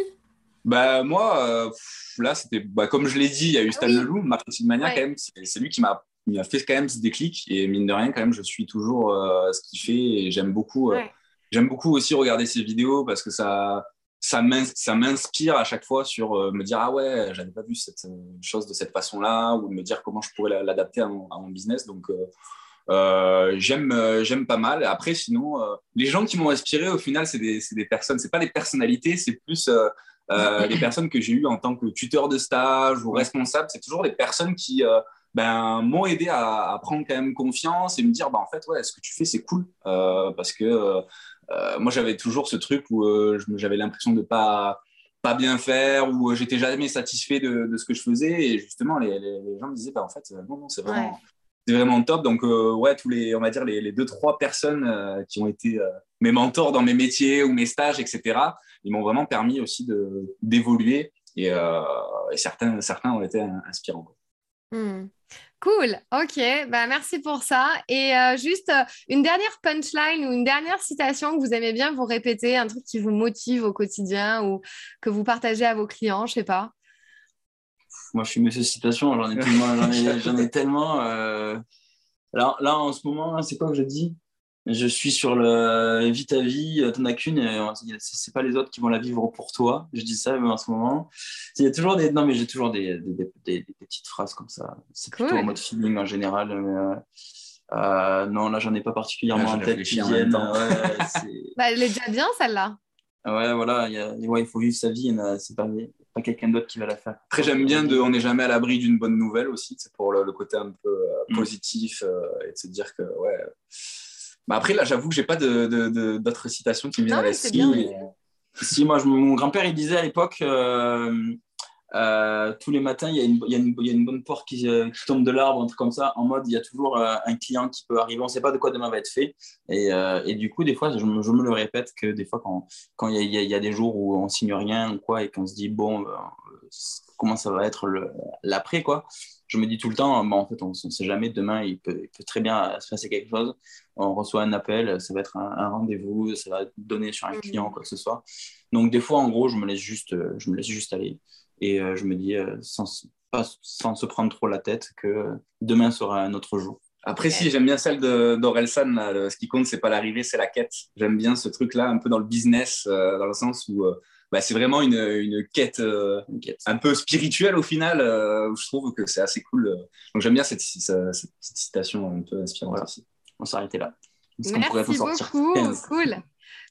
Bah, Moi, euh, là, c'était bah, comme je l'ai dit, il y a eu Stan oui. Leloup, Marketing Mania, quand même. C'est lui qui m'a fait quand même ce déclic. Et mine de rien, quand même, je suis toujours euh, ce qu'il fait et j'aime beaucoup. J'aime beaucoup aussi regarder ses vidéos parce que ça, ça m'inspire à chaque fois sur euh, me dire ah ouais j'avais pas vu cette euh, chose de cette façon là ou de me dire comment je pourrais l'adapter à, mon business donc euh, j'aime j'aime pas mal après sinon les gens qui m'ont inspiré au final c'est des, des personnes c'est pas des personnalités c'est plus les personnes que j'ai eues en tant que tuteur de stage ou responsable c'est toujours des personnes qui ben, m'ont aidé à, à, prendre quand même confiance et me dire bah en fait ouais ce que tu fais c'est cool. Parce que euh, moi, j'avais toujours ce truc où euh, j'avais l'impression de pas pas bien faire ou j'étais jamais satisfait de, de, ce que je faisais. Et justement les, les, gens me disaient bah en fait euh, non non c'est vraiment c'est vraiment top. Donc ouais tous les on va dire les, les deux trois personnes qui ont été mes mentors dans mes métiers ou mes stages etc ils m'ont vraiment permis aussi de d'évoluer. Et, et, certains certains ont été inspirants mmh. Cool, ok, bah, merci pour ça. Et euh, juste euh, une dernière punchline ou une dernière citation que vous aimez bien vous répéter, un truc qui vous motive au quotidien ou que vous partagez à vos clients, je sais pas. Moi, je suis monsieur citation, j'en ai tellement. J'en ai, tellement euh... là, là, en ce moment, c'est quoi que je dis? Je suis sur le vie ta vie, t'en as qu'une, c'est pas les autres qui vont la vivre pour toi. Je dis ça en ce moment. Il y a toujours des, non mais j'ai toujours des, des, des, petites phrases comme ça. C'est plutôt en mode feeling en général. Mais, euh, euh, non, là j'en ai pas particulièrement en tête qui viennent. bah, elle est déjà bien celle-là. Ouais, voilà, il, y a, ouais, il faut vivre sa vie. C'est pas, pas quelqu'un d'autre qui va la faire. Après, j'aime bien de, on n'est jamais à l'abri d'une bonne nouvelle aussi. C'est pour le, côté un peu euh, mm. positif et de se dire que ouais bah, après, là, j'avoue que j'ai pas d'autres citations qui me viennent à l'esprit. Si, moi, mon grand-père, il disait à l'époque, euh, Euh, tous les matins, il y, a une, y y, a bonne porte qui, euh, qui tombe de l'arbre, un truc comme ça, en mode il y a toujours un client qui peut arriver, on ne sait pas de quoi demain va être fait. Et, et du coup, des fois, je me, je me, le répète que des fois, quand, quand il, y y a des jours où on signe rien ou quoi, et qu'on se dit, bon, comment ça va être l'après, quoi, je me dis tout le temps, bon, en fait, on ne sait jamais, demain, il peut, il peut, très bien se passer quelque chose. On reçoit un appel, ça va être un, un rendez-vous, ça va donner sur un client, quoi que ce soit. Donc, des fois, en gros, je me laisse juste, je me laisse juste aller. Et euh, je me dis, euh, sans, pas, sans se prendre trop la tête, que demain sera un autre jour. Après, si, j'aime bien celle d'Orelsan. Ce qui compte, c'est pas l'arrivée, c'est la quête. J'aime bien ce truc-là, un peu dans le business, euh, dans le sens où euh, bah, c'est vraiment une, une, quête, euh, une, quête, un peu spirituelle au final, où je trouve que c'est assez cool. Donc j'aime bien cette, cette, cette, citation un peu inspirante voilà. aussi. On s'arrêter là. Merci beaucoup, cool.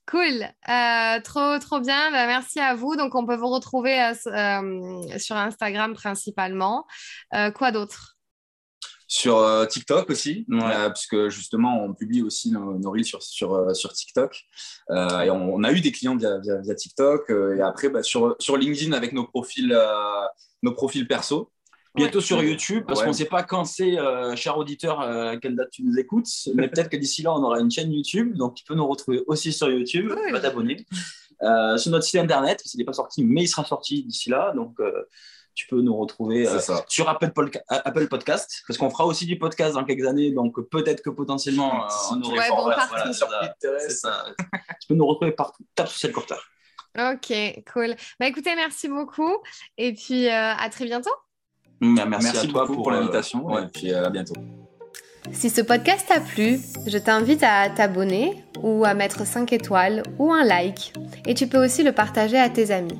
Cool, euh, trop trop bien. Bah, merci à vous. Donc on peut vous retrouver euh, euh, sur Instagram principalement. Euh, quoi d'autre? Sur TikTok aussi, ouais. puisque justement on publie aussi nos, nos reels sur sur, sur TikTok. et on, on, a eu des clients via, via, via TikTok. et après bah, sur sur LinkedIn avec nos profils nos profils perso. Bientôt ouais. sur YouTube, parce ouais. qu'on ne sait pas quand c'est, euh, cher auditeur, euh, à quelle date tu nous écoutes, mais peut-être que d'ici là, on aura une chaîne YouTube, donc tu peux nous retrouver aussi sur YouTube, pas t'abonner. Euh, sur notre site internet, il n'est pas sorti, mais il sera sorti d'ici là, donc euh, tu peux nous retrouver euh, sur Apple, Podca Apple Podcast, parce qu'on fera aussi du podcast dans quelques années, donc peut-être que potentiellement on aurait ouais, bon, voilà, sur tu peux nous retrouver partout, tape sur cette porteur. Ok, cool. Bah écoutez, merci beaucoup, et puis à très bientôt. Merci, Merci à toi pour, pour l'invitation euh, et puis à bientôt. Si ce podcast t'a plu, je t'invite à t'abonner ou à mettre 5 étoiles ou un like. Et tu peux aussi le partager à tes amis.